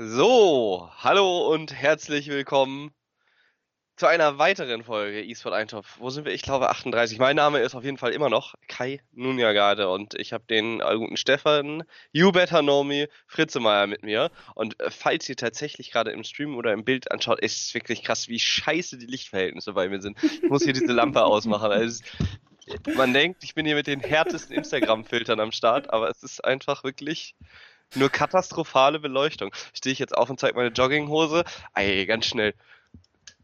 So, hallo und herzlich willkommen zu einer weiteren Folge eSport Eintopf. Wo sind wir? Ich glaube 38. Mein Name ist auf jeden Fall immer noch Kai Nunjagade und ich habe den guten Stefan, You Better Know Me, Fritzemeier mit mir. Und äh, falls ihr tatsächlich gerade im Stream oder im Bild anschaut, ist es wirklich krass, wie scheiße die Lichtverhältnisse bei mir sind. Ich muss hier diese Lampe ausmachen. Also, man denkt, ich bin hier mit den härtesten Instagram-Filtern am Start, aber es ist einfach wirklich nur katastrophale Beleuchtung. Stehe ich jetzt auf und zeige meine Jogginghose. Ey, ganz schnell.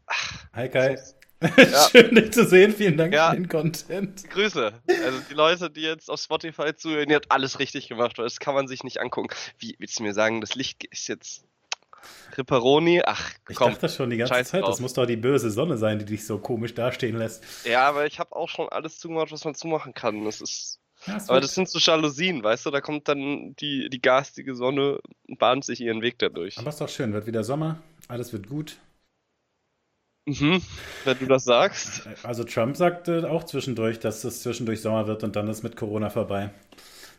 Ach, Hi Kai. Ja. Schön, dich zu sehen. Vielen Dank ja. für den Content. Grüße. Also die Leute, die jetzt auf Spotify zuhören, die hat alles richtig gemacht. Das kann man sich nicht angucken. Wie willst du mir sagen, das Licht ist jetzt Ripperoni? Ach, komm. Ich dachte schon die ganze Zeit, drauf. das muss doch die böse Sonne sein, die dich so komisch dastehen lässt. Ja, aber ich habe auch schon alles zugemacht, was man zumachen kann. Das ist ja, das aber das sind so Jalousien, weißt du, da kommt dann die, die garstige Sonne und bahnt sich ihren Weg dadurch. Aber ist doch schön, wird wieder Sommer, alles wird gut. Mhm, wenn du das sagst. Also Trump sagte auch zwischendurch, dass es zwischendurch Sommer wird und dann ist mit Corona vorbei.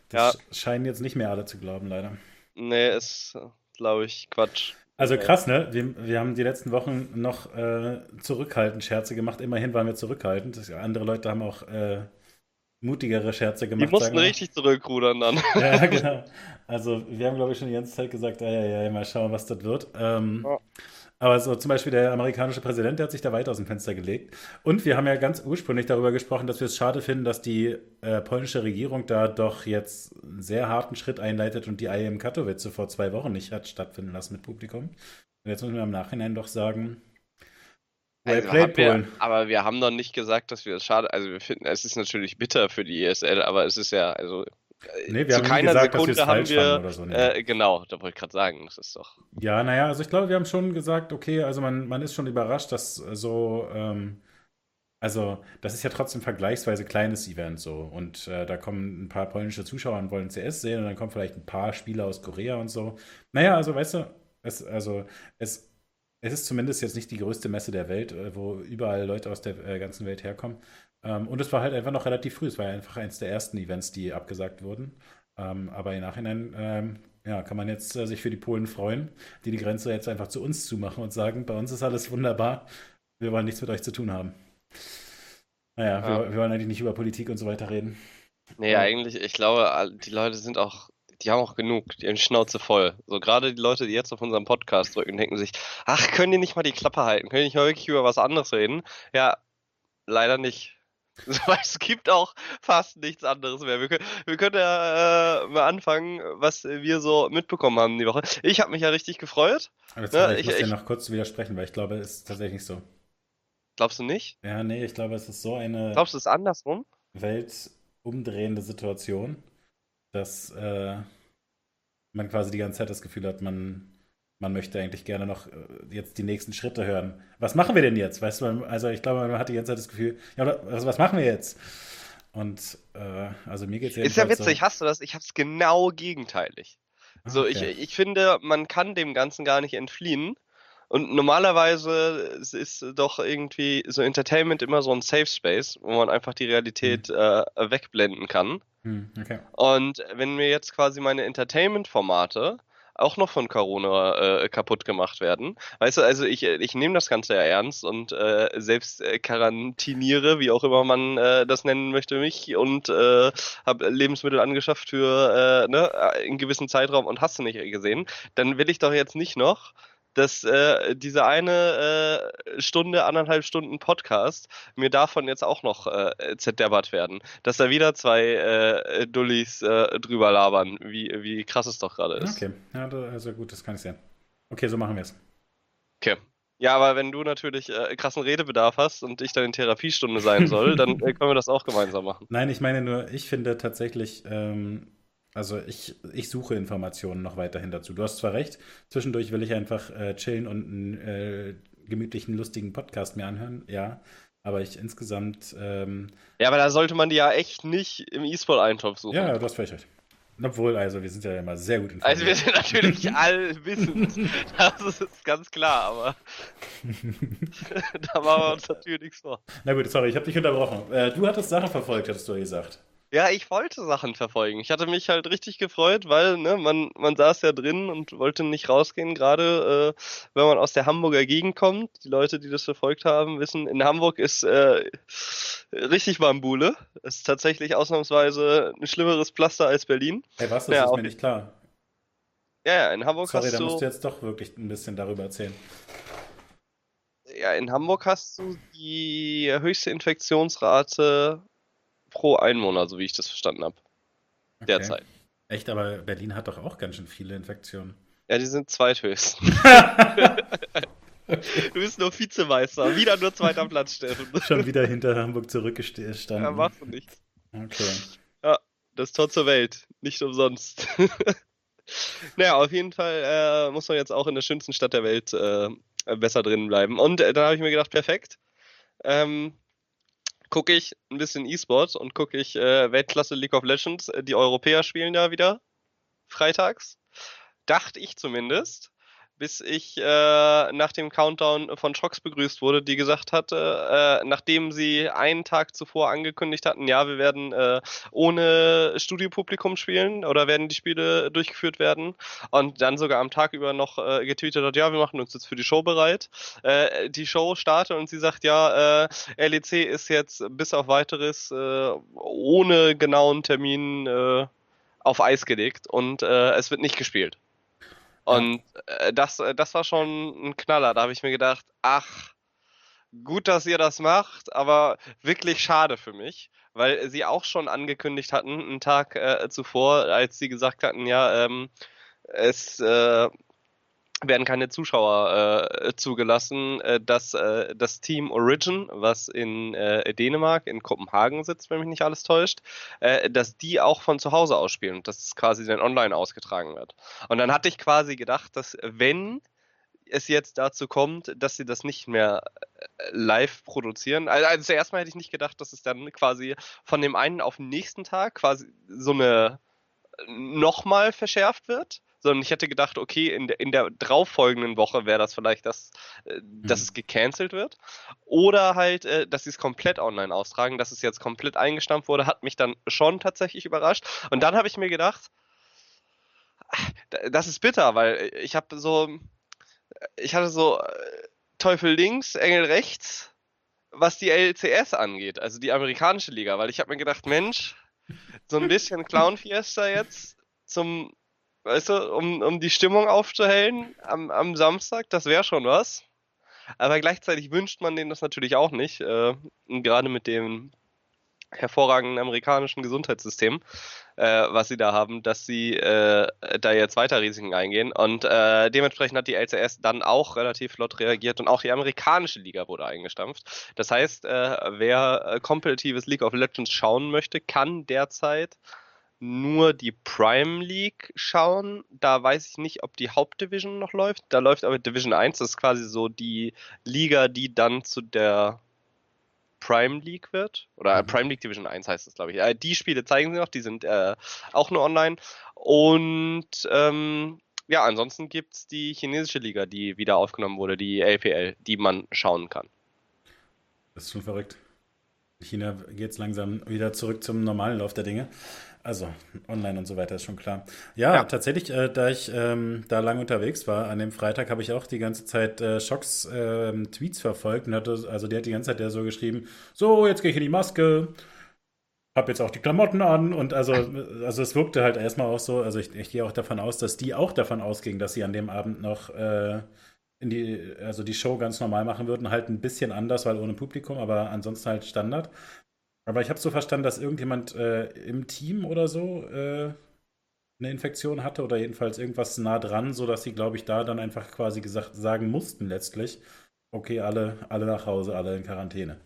Das ja. scheinen jetzt nicht mehr alle zu glauben, leider. Nee, ist, glaube ich, Quatsch. Also krass, ne? Wir, wir haben die letzten Wochen noch äh, zurückhaltend Scherze gemacht. Immerhin waren wir zurückhaltend. Andere Leute haben auch äh, mutigere Scherze gemacht. Die mussten richtig zurückrudern dann. Ja, genau. Also wir haben, glaube ich, schon die ganze Zeit gesagt, ja, ja, ja, mal schauen, was das wird. Ähm, ja. Aber so zum Beispiel der amerikanische Präsident, der hat sich da weit aus dem Fenster gelegt. Und wir haben ja ganz ursprünglich darüber gesprochen, dass wir es schade finden, dass die äh, polnische Regierung da doch jetzt einen sehr harten Schritt einleitet und die IM Katowice vor zwei Wochen nicht hat stattfinden lassen mit Publikum. Und jetzt müssen wir im Nachhinein doch sagen, also wir, aber wir haben doch nicht gesagt, dass wir es schade. Also wir finden, es ist natürlich bitter für die ESL, aber es ist ja, also äh, Nee, wir zu haben keiner gesagt, Sekunde dass haben wir, oder so. Nee. Äh, genau, da wollte ich gerade sagen, das ist doch. Ja, naja, also ich glaube, wir haben schon gesagt, okay, also man, man ist schon überrascht, dass so, ähm, also das ist ja trotzdem vergleichsweise kleines Event so. Und äh, da kommen ein paar polnische Zuschauer und wollen CS sehen und dann kommen vielleicht ein paar Spieler aus Korea und so. Naja, also weißt du, es, also es es ist zumindest jetzt nicht die größte Messe der Welt, äh, wo überall Leute aus der äh, ganzen Welt herkommen. Ähm, und es war halt einfach noch relativ früh. Es war einfach eines der ersten Events, die abgesagt wurden. Ähm, aber im Nachhinein ähm, ja, kann man jetzt äh, sich für die Polen freuen, die die Grenze jetzt einfach zu uns zumachen und sagen, bei uns ist alles wunderbar, wir wollen nichts mit euch zu tun haben. Naja, ja. wir, wir wollen eigentlich nicht über Politik und so weiter reden. Nee, eigentlich, ich glaube, die Leute sind auch die haben auch genug, die haben Schnauze voll. So gerade die Leute, die jetzt auf unserem Podcast drücken, denken sich, ach, können die nicht mal die Klappe halten? Können die nicht mal wirklich über was anderes reden? Ja, leider nicht. Es gibt auch fast nichts anderes mehr. Wir können, wir können ja äh, mal anfangen, was wir so mitbekommen haben die Woche. Ich habe mich ja richtig gefreut. Aber jetzt ne? ich, ich muss dir noch kurz widersprechen, weil ich glaube, es ist tatsächlich so. Glaubst du nicht? Ja, nee, ich glaube, es ist so eine. Glaubst du, es ist andersrum? Weltumdrehende Situation dass äh, man quasi die ganze Zeit das Gefühl hat, man, man möchte eigentlich gerne noch äh, jetzt die nächsten Schritte hören. Was machen wir denn jetzt? Weißt du, also ich glaube, man hat die ganze Zeit das Gefühl, ja, was, was machen wir jetzt? Und äh, also mir geht es Ist ja witzig, so, hast du das? Ich habe es genau gegenteilig. Ah, so, okay. ich, ich finde, man kann dem Ganzen gar nicht entfliehen. Und normalerweise ist doch irgendwie so Entertainment immer so ein Safe Space, wo man einfach die Realität mhm. äh, wegblenden kann. Mhm, okay. Und wenn mir jetzt quasi meine Entertainment-Formate auch noch von Corona äh, kaputt gemacht werden. Weißt du, also ich, ich nehme das Ganze ja ernst und äh, selbst äh, quarantiniere, wie auch immer man äh, das nennen möchte, mich und äh, habe Lebensmittel angeschafft für äh, ne, einen gewissen Zeitraum und hast du nicht gesehen. Dann will ich doch jetzt nicht noch dass äh, diese eine äh, Stunde, anderthalb Stunden Podcast mir davon jetzt auch noch äh, zerdeppert werden. Dass da wieder zwei äh, Dullis äh, drüber labern, wie, wie krass es doch gerade ist. Okay, ja, also gut, das kann ich sehen. Okay, so machen wir es. Okay. Ja, aber wenn du natürlich äh, krassen Redebedarf hast und ich dann in Therapiestunde sein soll, dann äh, können wir das auch gemeinsam machen. Nein, ich meine nur, ich finde tatsächlich, ähm, also ich, ich suche Informationen noch weiterhin dazu. Du hast zwar recht, zwischendurch will ich einfach äh, chillen und einen äh, gemütlichen, lustigen Podcast mir anhören, ja. Aber ich insgesamt. Ähm, ja, aber da sollte man die ja echt nicht im E-Sport-Eintopf suchen. Ja, du hast völlig recht. Obwohl, also wir sind ja immer sehr gut informiert. Also wir sind natürlich allwissend, das ist ganz klar, aber da machen wir uns natürlich nichts vor. Na gut, sorry, ich habe dich unterbrochen. Äh, du hattest Sachen verfolgt, hattest du ja gesagt. Ja, ich wollte Sachen verfolgen. Ich hatte mich halt richtig gefreut, weil ne, man, man saß ja drin und wollte nicht rausgehen, gerade äh, wenn man aus der Hamburger Gegend kommt. Die Leute, die das verfolgt haben, wissen, in Hamburg ist äh, richtig Bambule. Es ist tatsächlich ausnahmsweise ein schlimmeres Pflaster als Berlin. Hey, was? Das Ja, ist mir nicht klar. ja, ja, in Hamburg Sorry, hast da musst du du, jetzt doch wirklich ein bisschen darüber erzählen. ja, in Hamburg hast du die höchste Infektionsrate pro Einwohner, so wie ich das verstanden habe, Okay. derzeit. Echt, aber Berlin hat doch auch ganz schön viele Infektionen. Ja, die sind zweithöchst. Du bist nur Vizemeister. Wieder nur zweiter Platz, Steffen. Schon wieder hinter Hamburg Ja, zurückgestanden. machst du nichts. Okay. Ja, das Tor zur Welt. Nicht umsonst. Naja, auf jeden Fall äh, muss man jetzt auch in der schönsten Stadt der Welt äh, besser drin bleiben. Und äh, dann habe ich mir gedacht, perfekt. Ähm, gucke ich ein bisschen E-Sport und gucke ich äh, Weltklasse League of Legends. Äh, Die Europäer spielen ja wieder freitags. Dachte ich zumindest, bis ich äh, nach dem Countdown von Shox begrüßt wurde, die gesagt hatte, äh, nachdem sie einen Tag zuvor angekündigt hatten, ja, wir werden äh, ohne Studiopublikum spielen oder werden die Spiele durchgeführt werden und dann sogar am Tag über noch äh, getweetet hat, ja, wir machen uns jetzt für die Show bereit. Äh, die Show startet und sie sagt, ja, äh, LEC ist jetzt bis auf weiteres äh, ohne genauen Termin äh, auf Eis gelegt und äh, es wird nicht gespielt. Und äh, das, äh, das war schon ein Knaller. Da habe ich mir gedacht, ach, gut, dass ihr das macht, aber wirklich schade für mich, weil sie auch schon angekündigt hatten, einen Tag äh, zuvor, als sie gesagt hatten, ja, ähm, es äh, werden keine Zuschauer äh, zugelassen, äh, dass äh, das Team Origin, was in äh, Dänemark, in Kopenhagen sitzt, wenn mich nicht alles täuscht, äh, dass die auch von zu Hause aus spielen und dass es quasi dann online ausgetragen wird. Und dann hatte ich quasi gedacht, dass wenn es jetzt dazu kommt, dass sie das nicht mehr äh, live produzieren. Also, also zuerst mal hätte ich nicht gedacht, dass es dann quasi von dem einen auf den nächsten Tag quasi so eine nochmal verschärft wird, sondern ich hätte gedacht, okay, in der, in der darauffolgenden Woche wäre das vielleicht das, äh, dass Mhm. es gecancelt wird. Oder halt, äh, dass sie es komplett online austragen, dass es jetzt komplett eingestampft wurde, hat mich dann schon tatsächlich überrascht. Und dann habe ich mir gedacht, das ist bitter, weil ich habe so, ich hatte so äh, Teufel links, Engel rechts, was die LCS angeht, also die amerikanische Liga, weil ich habe mir gedacht, Mensch, so ein bisschen Clown Fiesta jetzt zum, weißt du, um, um die Stimmung aufzuhellen am, am Samstag, das wäre schon was. Aber gleichzeitig wünscht man denen das natürlich auch nicht, äh, gerade mit dem hervorragenden amerikanischen Gesundheitssystem, äh, was sie da haben, dass sie äh, da jetzt weiter Risiken eingehen. Und äh, dementsprechend hat die LCS dann auch relativ flott reagiert und auch die amerikanische Liga wurde eingestampft. Das heißt, äh, wer äh, kompetitives League of Legends schauen möchte, kann derzeit nur die Prime League schauen. Da weiß ich nicht, ob die Hauptdivision noch läuft. Da läuft aber Division 1, das ist quasi so die Liga, die dann zu der Prime League wird. Oder Mhm. Prime League Division 1 heißt es, glaube ich. Äh, die Spiele zeigen sie noch, die sind äh, auch nur online. Und ähm, ja, ansonsten gibt es die chinesische Liga, die wieder aufgenommen wurde, die LPL, die man schauen kann. Das ist schon verrückt. China geht jetzt langsam wieder zurück zum normalen Lauf der Dinge. Also online und so weiter ist schon klar. Ja, Ja. tatsächlich, äh, da ich ähm, da lange unterwegs war, an dem Freitag habe ich auch die ganze Zeit äh, Schocks ähm, Tweets verfolgt und hatte, also die hat die ganze Zeit ja so geschrieben, so, jetzt gehe ich in die Maske, hab jetzt auch die Klamotten an und also, also es wirkte halt erstmal auch so, also ich, ich gehe auch davon aus, dass die auch davon ausging, dass sie an dem Abend noch äh, in die, also die Show ganz normal machen würden, halt ein bisschen anders, weil ohne Publikum, aber ansonsten halt Standard. Aber ich habe so verstanden, dass irgendjemand äh, im Team oder so äh, eine Infektion hatte oder jedenfalls irgendwas nah dran, sodass sie, glaube ich, da dann einfach quasi gesagt sagen mussten letztlich, okay, alle, alle nach Hause, alle in Quarantäne.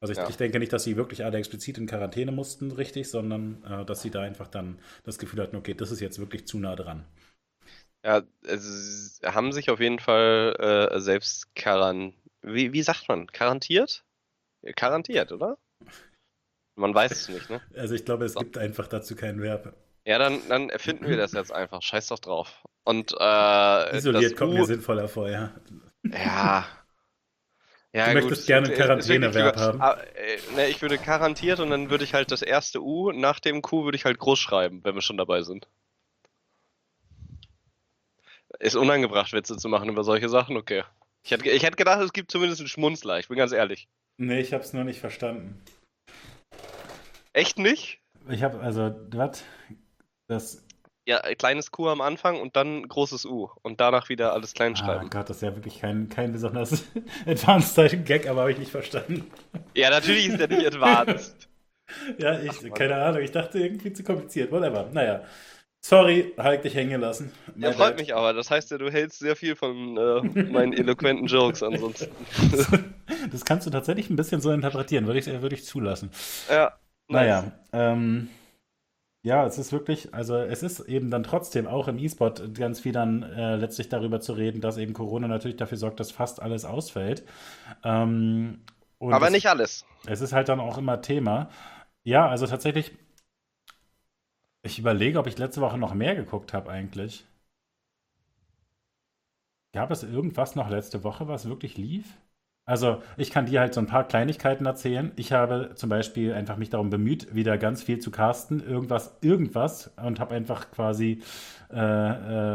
Also ich, Ja. ich denke nicht, dass sie wirklich alle explizit in Quarantäne mussten, richtig, sondern äh, dass sie da einfach dann das Gefühl hatten, okay, das ist jetzt wirklich zu nah dran. Ja, es haben sich auf jeden Fall äh, selbst karan... Wie, wie sagt man? Garantiert? Garantiert, oder? Man weiß es nicht, ne? Also ich glaube, es So. gibt einfach dazu kein Verb. Ja, dann, dann erfinden wir das jetzt einfach. Scheiß doch drauf. Und äh, Isoliert das kommt U, mir sinnvoller vor, ja. ja. Ja, du gut, möchtest gerne Quarantäne-Verb haben. Ah, äh, ne, ich würde garantiert und dann würde ich halt das erste U nach dem Q würde ich halt groß schreiben, wenn wir schon dabei sind. Ist unangebracht, Witze zu machen über solche Sachen, okay. Ich hätte, ich hätte gedacht, es gibt zumindest einen Schmunzler, ich bin ganz ehrlich. Nee, ich hab's nur nicht verstanden. Echt nicht? Ich hab, also, was? Das. Ja, kleines Q am Anfang und dann großes U. Und danach wieder alles klein ah, schreiben. Oh Gott, das ist ja wirklich kein, kein besonders advanced Gag, aber habe ich nicht verstanden. Ja, natürlich ist der nicht advanced. ja, ich, Ach, keine Ahnung, ich dachte irgendwie zu kompliziert. Whatever. Naja. Sorry, halt dich hängen gelassen. Ja, freut mich aber. Das heißt ja, du hältst sehr viel von äh, meinen eloquenten Jokes ansonsten. das kannst du tatsächlich ein bisschen so interpretieren, würde ich, würd ich zulassen. Ja. Naja, ähm, ja, es ist wirklich, also es ist eben dann trotzdem auch im E-Sport ganz viel dann äh, letztlich darüber zu reden, dass eben Corona natürlich dafür sorgt, dass fast alles ausfällt. Ähm, aber es, nicht alles. Es ist halt dann auch immer Thema. Ja, also tatsächlich ich überlege, ob ich letzte Woche noch mehr geguckt habe eigentlich. Gab es irgendwas noch letzte Woche, was wirklich lief? Also, ich kann dir halt so ein paar Kleinigkeiten erzählen. Ich habe zum Beispiel einfach mich darum bemüht, wieder ganz viel zu casten, irgendwas, irgendwas und habe einfach quasi, äh,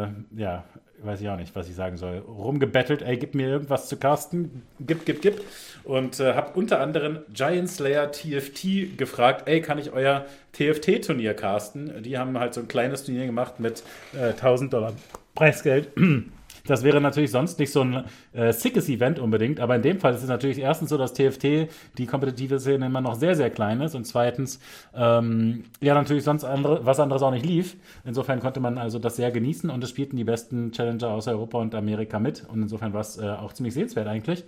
äh, ja, weiß ich auch nicht, was ich sagen soll, rumgebettelt, ey, gib mir irgendwas zu casten, gib, gib, gib. Und äh, habe unter anderem Giant Slayer TFT gefragt, ey, kann ich euer TFT-Turnier casten? Die haben halt so ein kleines Turnier gemacht mit äh, 1000 Dollar Preisgeld. Das wäre natürlich sonst nicht so ein äh, sickes Event unbedingt, aber in dem Fall ist es natürlich erstens so, dass TFT, die kompetitive Szene, immer noch sehr, sehr klein ist und zweitens, ähm, ja, natürlich sonst andere, was anderes auch nicht lief. Insofern konnte man also das sehr genießen und es spielten die besten Challenger aus Europa und Amerika mit und insofern war es äh, auch ziemlich sehenswert eigentlich.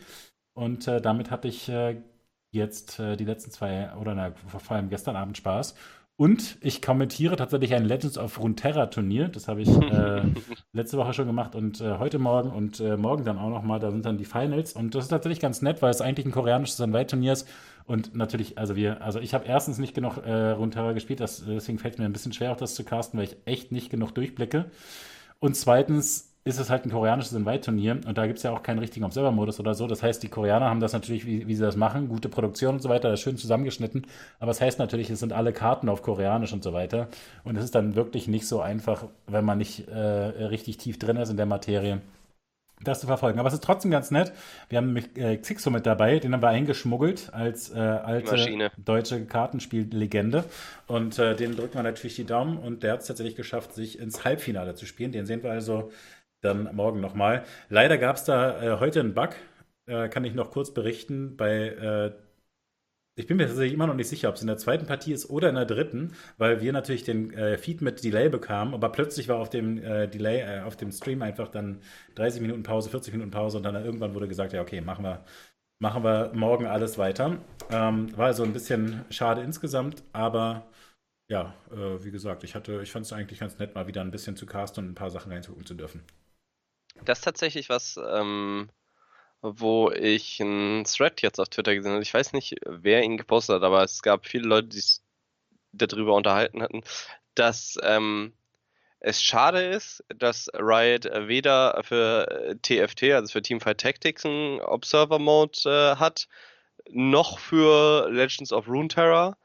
Und äh, damit hatte ich äh, jetzt äh, die letzten zwei, oder na, vor allem gestern Abend Spaß. Und ich kommentiere tatsächlich ein Legends of Runeterra Turnier. Das habe ich äh, letzte Woche schon gemacht und äh, heute Morgen und äh, morgen dann auch nochmal. Da sind dann die Finals. Und das ist tatsächlich ganz nett, weil es eigentlich ein koreanisches Anwalt-Turnier ist. Und natürlich, also wir, also ich habe erstens nicht genug äh, Runeterra gespielt, das, deswegen fällt es mir ein bisschen schwer, auch das zu casten, weil ich echt nicht genug durchblicke. Und zweitens ist es halt ein koreanisches Invite-Turnier und da gibt es ja auch keinen richtigen Observer-Modus oder so. Das heißt, die Koreaner haben das natürlich, wie, wie, sie das machen, gute Produktion und so weiter, das schön zusammengeschnitten. Aber es das heißt natürlich, es sind alle Karten auf Koreanisch und so weiter. Und es ist dann wirklich nicht so einfach, wenn man nicht äh, richtig tief drin ist in der Materie, das zu verfolgen. Aber es ist trotzdem ganz nett. Wir haben äh, Xixo mit dabei, den haben wir eingeschmuggelt als äh, alte Maschine. deutsche Kartenspiellegende. Und äh, den drücken wir natürlich die Daumen und der hat es tatsächlich geschafft, sich ins Halbfinale zu spielen. Den sehen wir also dann morgen nochmal. Leider gab es da äh, heute einen Bug, äh, kann ich noch kurz berichten, bei äh, ich bin mir tatsächlich immer noch nicht sicher, ob es in der zweiten Partie ist oder in der dritten, weil wir natürlich den äh, Feed mit Delay bekamen, aber plötzlich war auf dem äh, Delay, äh, auf dem Stream einfach dann 30 Minuten Pause, 40 Minuten Pause und dann irgendwann wurde gesagt, ja, okay, machen wir, machen wir morgen alles weiter. Ähm, war also ein bisschen schade insgesamt, aber ja, äh, wie gesagt, ich ich fand es eigentlich ganz nett, mal wieder ein bisschen zu casten und ein paar Sachen reinzugucken zu dürfen. Das ist tatsächlich was, ähm, wo ich einen Thread jetzt auf Twitter gesehen habe. Ich weiß nicht, wer ihn gepostet hat, aber es gab viele Leute, die sich darüber unterhalten hatten, dass ähm, es schade ist, dass Riot weder für TFT, also für Teamfight Tactics, einen Observer Mode äh, hat, noch für Legends of Runeterra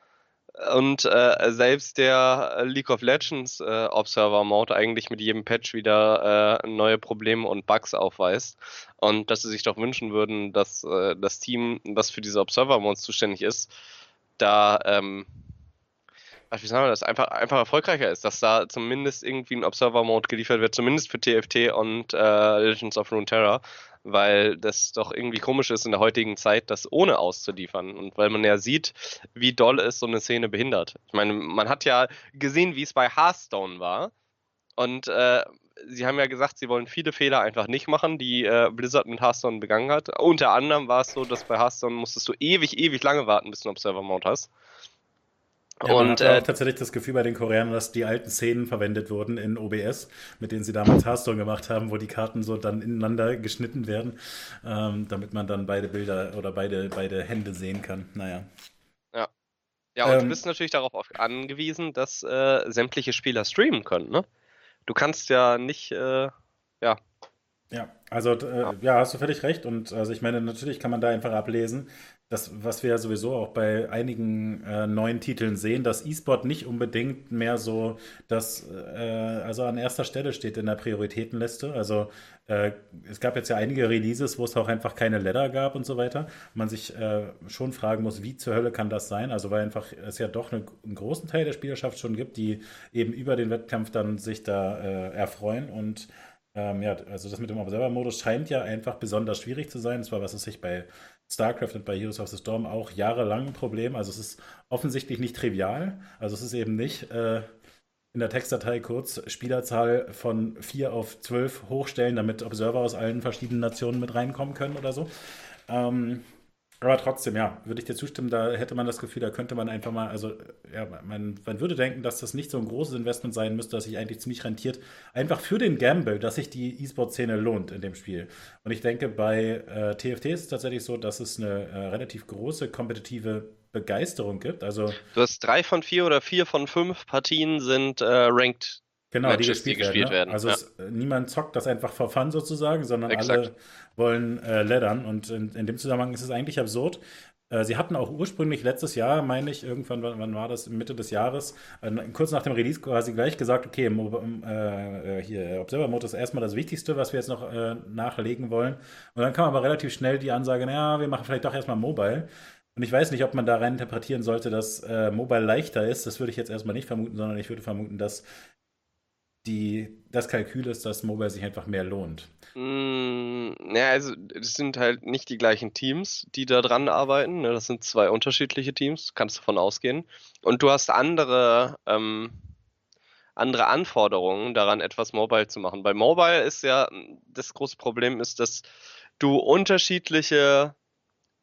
und äh, selbst der League of Legends äh, Observer Mode eigentlich mit jedem Patch wieder äh, neue Probleme und Bugs aufweist. Und dass sie sich doch wünschen würden, dass äh, das Team, was für diese Observer Modes zuständig ist, da, ähm, wie sagen wir das, einfach, einfach erfolgreicher ist, dass da zumindest irgendwie ein Observer Mode geliefert wird, zumindest für TFT und äh, Legends of Runeterra weil das doch irgendwie komisch ist in der heutigen Zeit, das ohne auszuliefern. Und weil man ja sieht, wie doll es so eine Szene behindert. Ich meine, man hat ja gesehen, wie es bei Hearthstone war. Und äh, sie haben ja gesagt, sie wollen viele Fehler einfach nicht machen, die äh, Blizzard mit Hearthstone begangen hat. Unter anderem war es so, dass bei Hearthstone musstest du ewig, ewig lange warten, bis du einen Observer-Mode hast. Ja, und man hat äh, auch tatsächlich das Gefühl bei den Koreanern, dass die alten Szenen verwendet wurden in OBS, mit denen sie damals Hearthstone gemacht haben, wo die Karten so dann ineinander geschnitten werden, ähm, damit man dann beide Bilder oder beide, beide Hände sehen kann. Naja. Ja. Ja, und ähm, du bist natürlich darauf angewiesen, dass äh, sämtliche Spieler streamen können, ne? Du kannst ja nicht, äh, ja, Ja, also äh, ja, hast du völlig recht. Und also ich meine, natürlich kann man da einfach ablesen, das, was wir ja sowieso auch bei einigen äh, neuen Titeln sehen, dass E-Sport nicht unbedingt mehr so, dass äh, also an erster Stelle steht in der Prioritätenliste. Also äh, es gab jetzt ja einige Releases, wo es auch einfach keine Ladder gab und so weiter. Man sich äh, schon fragen muss, wie zur Hölle kann das sein? Also weil einfach es ja doch eine, einen großen Teil der Spielerschaft schon gibt, die eben über den Wettkampf dann sich da äh, erfreuen und ähm, ja, also das mit dem Observer-Modus scheint ja einfach besonders schwierig zu sein. Das war, was es sich bei StarCraft und bei Heroes of the Storm auch jahrelang ein Problem. Also es ist offensichtlich nicht trivial. Also es ist eben nicht äh, in der Textdatei kurz Spielerzahl von 4 auf 12 hochstellen, damit Observer aus allen verschiedenen Nationen mit reinkommen können oder so. Ähm, aber trotzdem, ja, würde ich dir zustimmen, da hätte man das Gefühl, da könnte man einfach mal, also ja, man, man würde denken, dass das nicht so ein großes Investment sein müsste, dass sich eigentlich ziemlich rentiert. Einfach für den Gamble, dass sich die E-Sport-Szene lohnt in dem Spiel. Und ich denke, bei äh, TFT ist es tatsächlich so, dass es eine äh, relativ große kompetitive Begeisterung gibt. Also, du hast drei von vier oder vier von fünf Partien sind äh, ranked Genau, Matches, die gespielt, die gespielt werden. Ne? werden. Also ja. es, niemand zockt das einfach for fun sozusagen, sondern Exakt. alle wollen äh, leddern. Und in, in, dem Zusammenhang ist es eigentlich absurd. Äh, sie hatten auch ursprünglich letztes Jahr, meine ich, irgendwann, wann war das, Mitte des Jahres, äh, kurz nach dem Release quasi gleich gesagt, okay, äh, hier, Observer Mode ist erstmal das Wichtigste, was wir jetzt noch äh, nachlegen wollen. Und dann kam aber relativ schnell die Ansage, naja, wir machen vielleicht doch erstmal Mobile. Und ich weiß nicht, ob man da rein interpretieren sollte, dass äh, Mobile leichter ist. Das würde ich jetzt erstmal nicht vermuten, sondern ich würde vermuten, dass die, das Kalkül ist, dass Mobile sich einfach mehr lohnt. Mm, ja, also es sind halt nicht die gleichen Teams, die da dran arbeiten. Ne? Das sind zwei unterschiedliche Teams, kannst du davon ausgehen. Und du hast andere, ähm, andere Anforderungen daran, etwas Mobile zu machen. Bei Mobile ist ja das große Problem ist, dass du unterschiedliche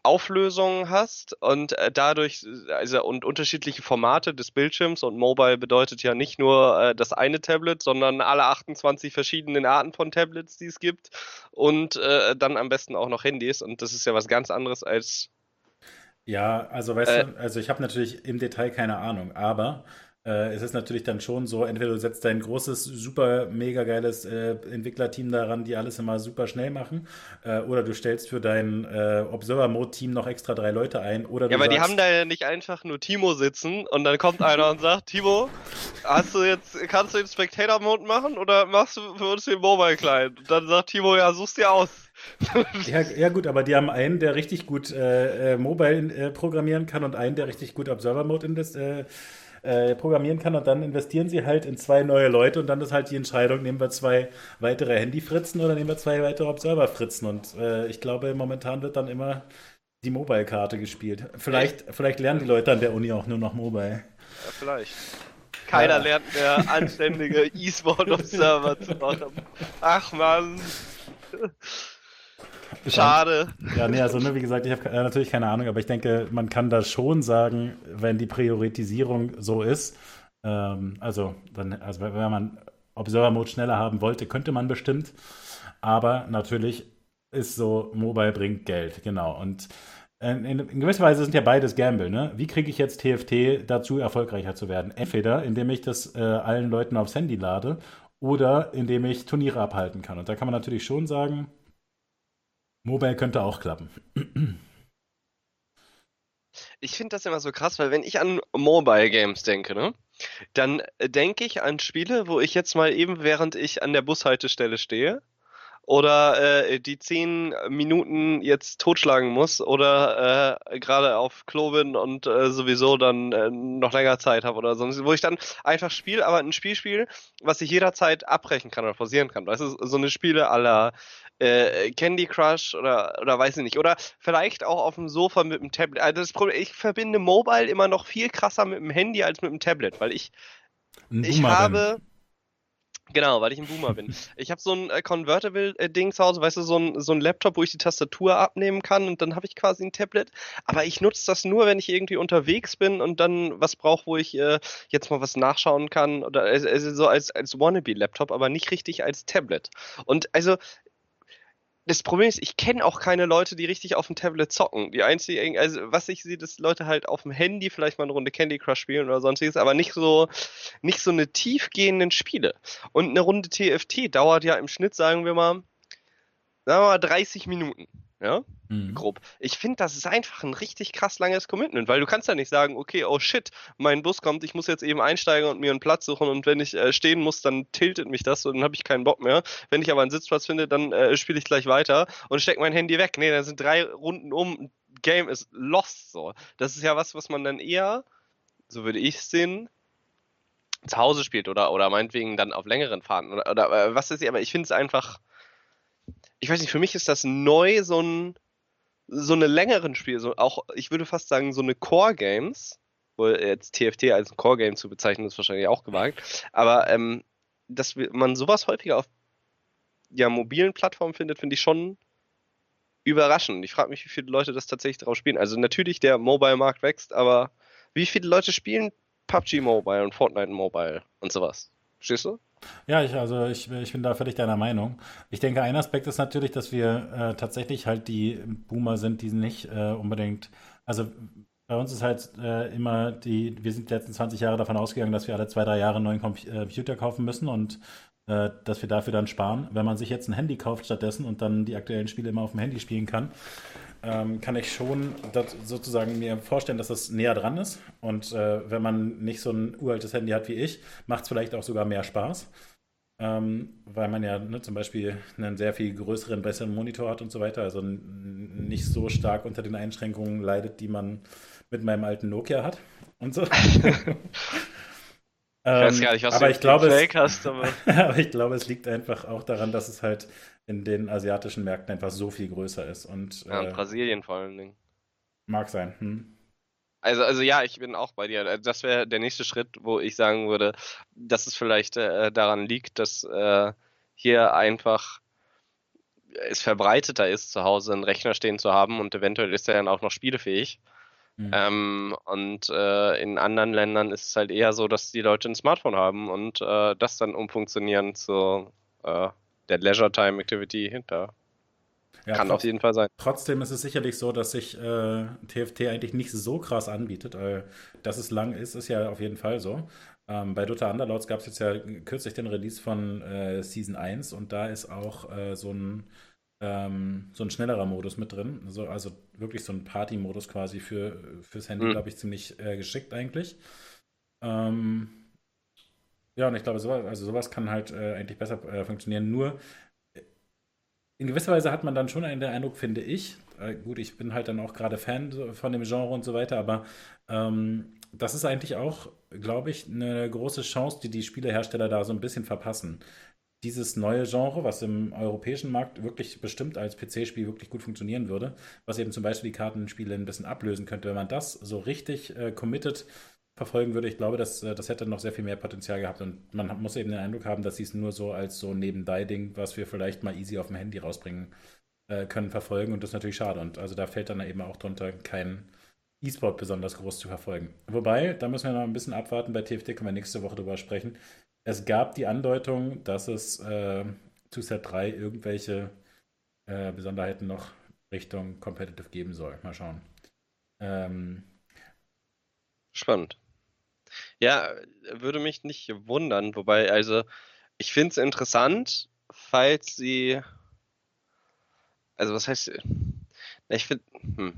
Auflösungen hast und äh, dadurch, also und unterschiedliche Formate des Bildschirms und Mobile bedeutet ja nicht nur äh, das eine Tablet, sondern alle 28 verschiedenen Arten von Tablets, die es gibt und äh, dann am besten auch noch Handys und das ist ja was ganz anderes als ja, also weißt äh, du, also ich habe natürlich im Detail keine Ahnung, aber äh, es ist natürlich dann schon so, entweder du setzt dein großes, super, mega geiles äh, Entwicklerteam daran, die alles immer super schnell machen, äh, oder du stellst für dein äh, Observer-Mode-Team noch extra drei Leute ein, oder Ja, aber die haben da ja nicht einfach nur Timo sitzen und dann kommt einer und sagt, Timo, hast du jetzt, kannst du den Spectator-Mode machen oder machst du für uns den Mobile-Client? Und dann sagt Timo, ja, such's dir aus. ja, ja, gut, aber die haben einen, der richtig gut äh, äh, Mobile äh, programmieren kann und einen, der richtig gut Observer-Mode äh, äh, programmieren kann und dann investieren sie halt in zwei neue Leute und dann ist halt die Entscheidung, nehmen wir zwei weitere Handy-Fritzen oder nehmen wir zwei weitere Observer-Fritzen und äh, ich glaube, momentan wird dann immer die Mobile-Karte gespielt. Vielleicht, vielleicht lernen die Leute an der Uni auch nur noch Mobile. Ja, vielleicht. Keiner ja. lernt mehr anständige E-Sport-Observer zu machen. Ach man. Schade. Ja, nee, also ne, wie gesagt, ich habe äh, natürlich keine Ahnung, aber ich denke, man kann da schon sagen, wenn die Priorisierung so ist, ähm, also, dann, also wenn man Observer-Mode schneller haben wollte, könnte man bestimmt. Aber natürlich ist so, Mobile bringt Geld, genau. Und in, in, gewisser Weise sind ja beides Gamble. Ne? Wie kriege ich jetzt TFT dazu, erfolgreicher zu werden? Entweder indem ich das äh, allen Leuten aufs Handy lade oder indem ich Turniere abhalten kann. Und da kann man natürlich schon sagen, Mobile könnte auch klappen. Ich finde das immer so krass, weil wenn ich an Mobile Games denke, ne, dann denke ich an Spiele, wo ich jetzt mal eben, während ich an der Bushaltestelle stehe, oder äh, die zehn Minuten jetzt totschlagen muss oder äh, gerade auf Klo bin und äh, sowieso dann äh, noch länger Zeit habe oder sonst, wo ich dann einfach spiele, aber ein Spiel spiele, was ich jederzeit abbrechen kann oder pausieren kann. Weißt du, so eine Spiele aller äh, Candy Crush oder, oder weiß ich nicht. Oder vielleicht auch auf dem Sofa mit dem Tablet. Also das Problem, ich verbinde Mobile immer noch viel krasser mit dem Handy als mit dem Tablet, weil ich, ich habe. Genau, weil ich ein Boomer bin. Ich habe so ein äh, Convertible-Ding zu Hause, weißt du, so ein, so ein Laptop, wo ich die Tastatur abnehmen kann und dann habe ich quasi ein Tablet. Aber ich nutze das nur, wenn ich irgendwie unterwegs bin und dann was brauche, wo ich äh, jetzt mal was nachschauen kann. Oder also so als, als Wannabe-Laptop, aber nicht richtig als Tablet. Und also das Problem ist, ich kenne auch keine Leute, die richtig auf dem Tablet zocken. Die einzige, also was ich sehe, dass Leute halt auf dem Handy vielleicht mal eine Runde Candy Crush spielen oder sonstiges, aber nicht so, nicht so eine tiefgehenden Spiele. Und eine Runde TFT dauert ja im Schnitt, sagen wir mal, sagen wir mal 30 Minuten. Ja, mhm. grob. Ich finde, das ist einfach ein richtig krass langes Commitment, weil du kannst ja nicht sagen, okay, oh shit, mein Bus kommt, ich muss jetzt eben einsteigen und mir einen Platz suchen und wenn ich äh, stehen muss, dann tiltet mich das und dann habe ich keinen Bock mehr. Wenn ich aber einen Sitzplatz finde, dann äh, spiele ich gleich weiter und stecke mein Handy weg. Nee, dann sind drei Runden um, Game ist lost so. Das ist ja was, was man dann eher, so würde ich es sehen, zu Hause spielt oder, oder meinetwegen dann auf längeren Fahrten oder, oder äh, was ist, aber ich finde es einfach ich weiß nicht, für mich ist das neu so ein so eine längeren Spiel, so auch, ich würde fast sagen, so eine Core-Games, wo jetzt TFT als ein Core-Game zu bezeichnen, ist wahrscheinlich auch gewagt, aber ähm, dass man sowas häufiger auf ja, mobilen Plattformen findet, finde ich schon überraschend. Ich frage mich, wie viele Leute das tatsächlich drauf spielen. Also natürlich, der Mobile-Markt wächst, aber wie viele Leute spielen PUBG Mobile und Fortnite Mobile und sowas? Verstehst du? Ja, ich, also ich, ich bin da völlig deiner Meinung. Ich denke, ein Aspekt ist natürlich, dass wir äh, tatsächlich halt die Boomer sind, die nicht äh, unbedingt, also bei uns ist halt äh, immer die, wir sind die letzten 20 Jahre davon ausgegangen, dass wir alle zwei, drei Jahre einen neuen Computer kaufen müssen und äh, dass wir dafür dann sparen. Wenn man sich jetzt ein Handy kauft stattdessen und dann die aktuellen Spiele immer auf dem Handy spielen kann, ähm, kann ich schon sozusagen mir vorstellen, dass das näher dran ist. Und äh, wenn man nicht so ein uraltes Handy hat wie ich, macht es vielleicht auch sogar mehr Spaß. Ähm, weil man ja ne, zum Beispiel einen sehr viel größeren, besseren Monitor hat und so weiter, also nicht so stark unter den Einschränkungen leidet, die man mit meinem alten Nokia hat und so. Ich weiß gar nicht, was aber du ich glaube, Fake hast, aber... aber ich glaube, es liegt einfach auch daran, dass es halt in den asiatischen Märkten einfach so viel größer ist. Und, ja, in äh, Brasilien vor allen Dingen. Mag sein. Hm. Also, also ja, ich bin auch bei dir. Also das wäre der nächste Schritt, wo ich sagen würde, dass es vielleicht äh, daran liegt, dass äh, hier einfach es verbreiteter ist, zu Hause einen Rechner stehen zu haben und eventuell ist er dann auch noch spielefähig. Mhm. Ähm, und äh, in anderen Ländern ist es halt eher so, dass die Leute ein Smartphone haben und äh, das dann umfunktionieren zu äh, der Leisure Time Activity hinter. Ja, Kann trotz, auf jeden Fall sein. Trotzdem ist es sicherlich so, dass sich äh, TFT eigentlich nicht so krass anbietet. Äh, dass es lang ist, ist ja auf jeden Fall so. Ähm, bei Dota Underlords gab es jetzt ja kürzlich den Release von äh, Season 1 und da ist auch äh, so ein ähm, so ein schnellerer Modus mit drin. Also, also wirklich so ein Party-Modus quasi für, fürs Handy, mhm. glaube ich, ziemlich äh, geschickt eigentlich. Ähm, ja, und ich glaube, sowas, also sowas kann halt äh, eigentlich besser äh, funktionieren. Nur äh, in gewisser Weise hat man dann schon einen Eindruck, finde ich. Äh, gut, ich bin halt dann auch gerade Fan von dem Genre und so weiter, aber ähm, das ist eigentlich auch, glaube ich, eine große Chance, die die Spielehersteller da so ein bisschen verpassen dieses neue Genre, was im europäischen Markt wirklich bestimmt als PC-Spiel wirklich gut funktionieren würde, was eben zum Beispiel die Kartenspiele ein bisschen ablösen könnte, wenn man das so richtig äh, committed verfolgen würde, ich glaube, dass, äh, das hätte noch sehr viel mehr Potenzial gehabt und man muss eben den Eindruck haben, dass sie es nur so als so Nebenbei-Ding, was wir vielleicht mal easy auf dem Handy rausbringen äh, können, verfolgen und das ist natürlich schade und also da fällt dann eben auch drunter kein E-Sport besonders groß zu verfolgen. Wobei, da müssen wir noch ein bisschen abwarten, bei TFT können wir nächste Woche drüber sprechen, es gab die Andeutung, dass es äh, zu Set 3 irgendwelche äh, Besonderheiten noch Richtung Competitive geben soll. Mal schauen. Ähm, Spannend. Ja, würde mich nicht wundern, wobei, also, ich finde es interessant, falls sie. Also, was heißt. Ich finde. Hm.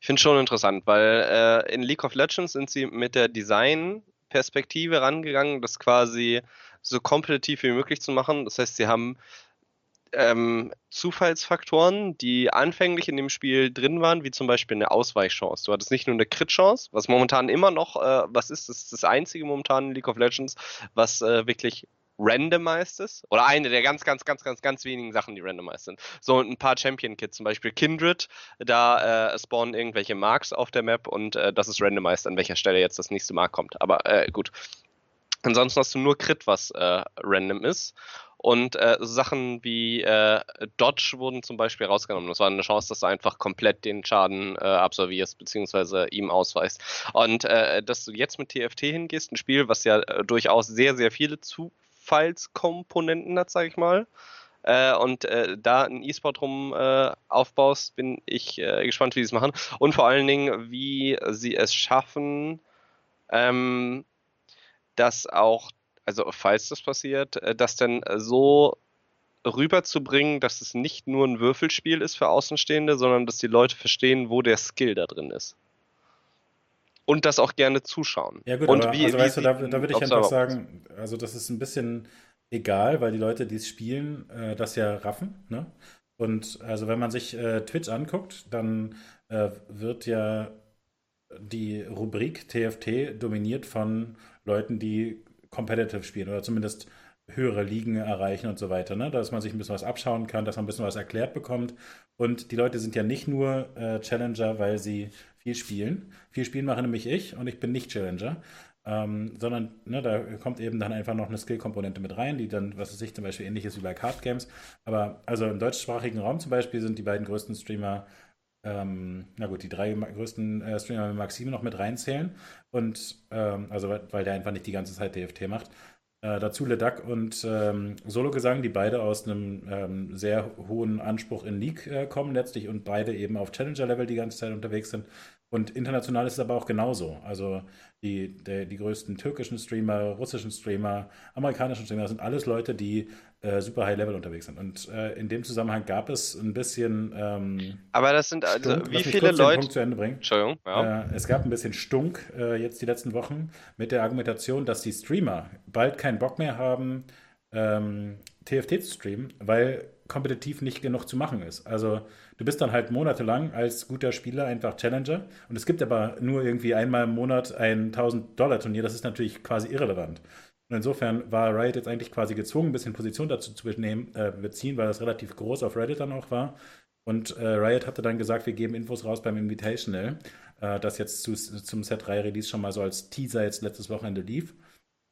Ich finde schon interessant, weil äh, in League of Legends sind sie mit der Design Perspektive rangegangen, das quasi so kompetitiv wie möglich zu machen. Das heißt, sie haben ähm, Zufallsfaktoren, die anfänglich in dem Spiel drin waren, wie zum Beispiel eine Ausweichchance. Du hattest nicht nur eine Crit-Chance, was momentan immer noch, äh, was ist das, ist das einzige momentan in League of Legends, was äh, wirklich randomized ist. Oder eine der ganz, ganz, ganz, ganz, ganz wenigen Sachen, die randomized sind. So ein paar Champion-Kits, zum Beispiel Kindred, da äh, spawnen irgendwelche Marks auf der Map und äh, das ist randomized, an welcher Stelle jetzt das nächste Mark kommt. Aber äh, gut. Ansonsten hast du nur Crit, was äh, random ist. Und äh, Sachen wie äh, Dodge wurden zum Beispiel rausgenommen. Das war eine Chance, dass du einfach komplett den Schaden äh, absolvierst, beziehungsweise ihm ausweist. Und äh, dass du jetzt mit TFT hingehst, ein Spiel, was ja äh, durchaus sehr, sehr viele zu Zufallskomponenten hat, sage ich mal. Äh, und äh, da ein E-Sport rum äh, aufbaust, bin ich äh, gespannt, wie sie es machen. Und vor allen Dingen, wie sie es schaffen, ähm, dass auch, also falls das passiert, äh, das dann so rüberzubringen, dass es nicht nur ein Würfelspiel ist für Außenstehende, sondern dass die Leute verstehen, wo der Skill da drin ist. Und das auch gerne zuschauen. Ja gut, und aber wie, also, wie weißt du, da, da würde ich einfach sagen, also das ist ein bisschen egal, weil die Leute, die es spielen, äh, das ja raffen. Ne? Und also wenn man sich äh, Twitch anguckt, dann äh, wird ja die Rubrik TFT dominiert von Leuten, die competitive spielen oder zumindest höhere Ligen erreichen und so weiter, ne? dass man sich ein bisschen was abschauen kann, dass man ein bisschen was erklärt bekommt. Und die Leute sind ja nicht nur äh, Challenger, weil sie viel spielen. Viel spielen mache nämlich ich und ich bin nicht Challenger. Ähm, sondern ne, da kommt eben dann einfach noch eine Skill-Komponente mit rein, die dann, was weiß ich, zum Beispiel ähnlich ist wie bei Card Games. Aber also im deutschsprachigen Raum zum Beispiel sind die beiden größten Streamer ähm, na gut, die drei größten äh, Streamer mit Maxime noch mit reinzählen. Und ähm, also weil weil der einfach nicht die ganze Zeit DFT macht. Äh, dazu Ledak und ähm, Solo-Gesang, die beide aus einem ähm, sehr hohen Anspruch in League äh, kommen letztlich und beide eben auf Challenger-Level die ganze Zeit unterwegs sind. Und international ist es aber auch genauso. Also die, der, die größten türkischen Streamer, russischen Streamer, amerikanischen Streamer, das sind alles Leute, die äh, super High-Level unterwegs sind. Und äh, in dem Zusammenhang gab es ein bisschen ähm, Aber das sind also, Stunk. wie viele Leute. Punkt zu Ende bringen. Entschuldigung, ja. Äh, es gab ein bisschen Stunk äh, jetzt die letzten Wochen mit der Argumentation, dass die Streamer bald keinen Bock mehr haben, ähm, TFT zu streamen, weil kompetitiv nicht genug zu machen ist. Also du bist dann halt monatelang als guter Spieler einfach Challenger und es gibt aber nur irgendwie einmal im Monat ein 1000-Dollar-Turnier, das ist natürlich quasi irrelevant. Und insofern war Riot jetzt eigentlich quasi gezwungen, ein bisschen Position dazu zu benehmen, äh, beziehen, weil das relativ groß auf Reddit dann auch war. Und äh, Riot hatte dann gesagt, wir geben Infos raus beim Invitational, äh, das jetzt zu, zum Set 3 Release schon mal so als Teaser jetzt letztes Wochenende lief.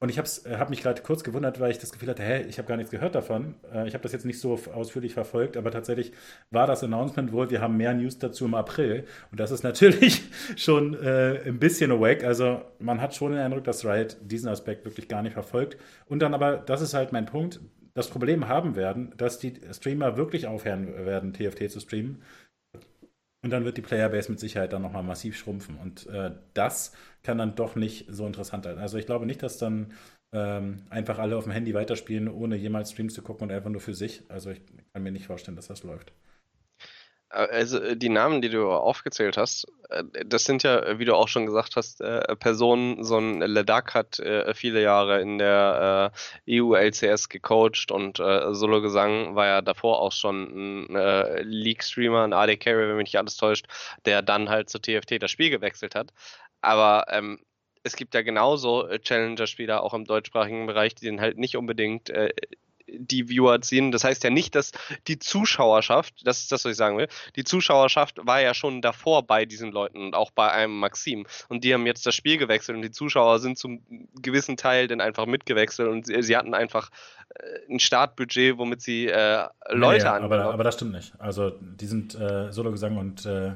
Und ich habe hab mich gerade kurz gewundert, weil ich das Gefühl hatte, hä, ich habe gar nichts gehört davon. Äh, ich habe das jetzt nicht so ausführlich verfolgt, aber tatsächlich war das Announcement wohl, wir haben mehr News dazu im April. Und das ist natürlich schon äh, ein bisschen awake. Also man hat schon den Eindruck, dass Riot diesen Aspekt wirklich gar nicht verfolgt. Und dann aber, das ist halt mein Punkt, das Problem haben werden, dass die Streamer wirklich aufhören werden, TFT zu streamen. Und dann wird die Playerbase mit Sicherheit dann nochmal massiv schrumpfen. Und äh, das kann dann doch nicht so interessant sein. Also ich glaube nicht, dass dann ähm, einfach alle auf dem Handy weiterspielen, ohne jemals Streams zu gucken und einfach nur für sich. Also ich kann mir nicht vorstellen, dass das läuft. Also äh, die Namen, die du aufgezählt hast, äh, das sind ja, äh, wie du auch schon gesagt hast, äh, Personen, so ein Ledak hat äh, viele Jahre in der äh, EU-LCS gecoacht und äh, Solo Gesang war ja davor auch schon ein äh, League-Streamer, ein AD Carry, wenn mich nicht alles täuscht, der dann halt zu TFT das Spiel gewechselt hat. Aber ähm, es gibt ja genauso äh, Challenger-Spieler auch im deutschsprachigen Bereich, die den halt nicht unbedingt äh, die Viewer ziehen. Das heißt ja nicht, dass die Zuschauerschaft, das ist das, was ich sagen will, die Zuschauerschaft war ja schon davor bei diesen Leuten und auch bei einem Maxim. Und die haben jetzt das Spiel gewechselt und die Zuschauer sind zum gewissen Teil dann einfach mitgewechselt und sie, sie hatten einfach äh, ein Startbudget, womit sie äh, Leute Nee, aber, aber das stimmt nicht. Also die sind äh, Solo-Gesang und äh,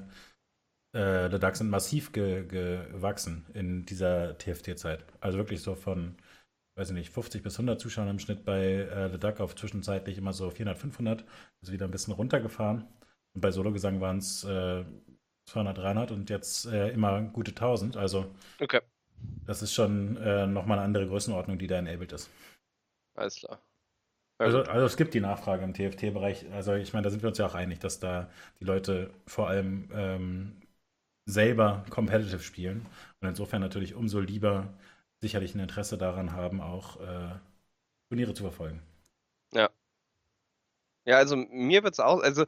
äh, The Duck sind massiv ge gewachsen in dieser TFT-Zeit. Also wirklich so von, weiß ich nicht, 50 bis 100 Zuschauern im Schnitt bei äh, The Duck auf zwischenzeitlich immer so 400, 500. Also wieder ein bisschen runtergefahren. Und bei Solo-Gesang waren es äh, 200, 300 und jetzt äh, immer gute 1000. Also Okay, das ist schon äh, nochmal eine andere Größenordnung, die da enabled ist. alles klar. Ja, Also, also es gibt die Nachfrage im TFT-Bereich. Also ich meine, da sind wir uns ja auch einig, dass da die Leute vor allem ähm, selber competitive spielen und insofern natürlich umso lieber sicherlich ein Interesse daran haben, auch äh, Turniere zu verfolgen. Ja, also mir wird's auch, also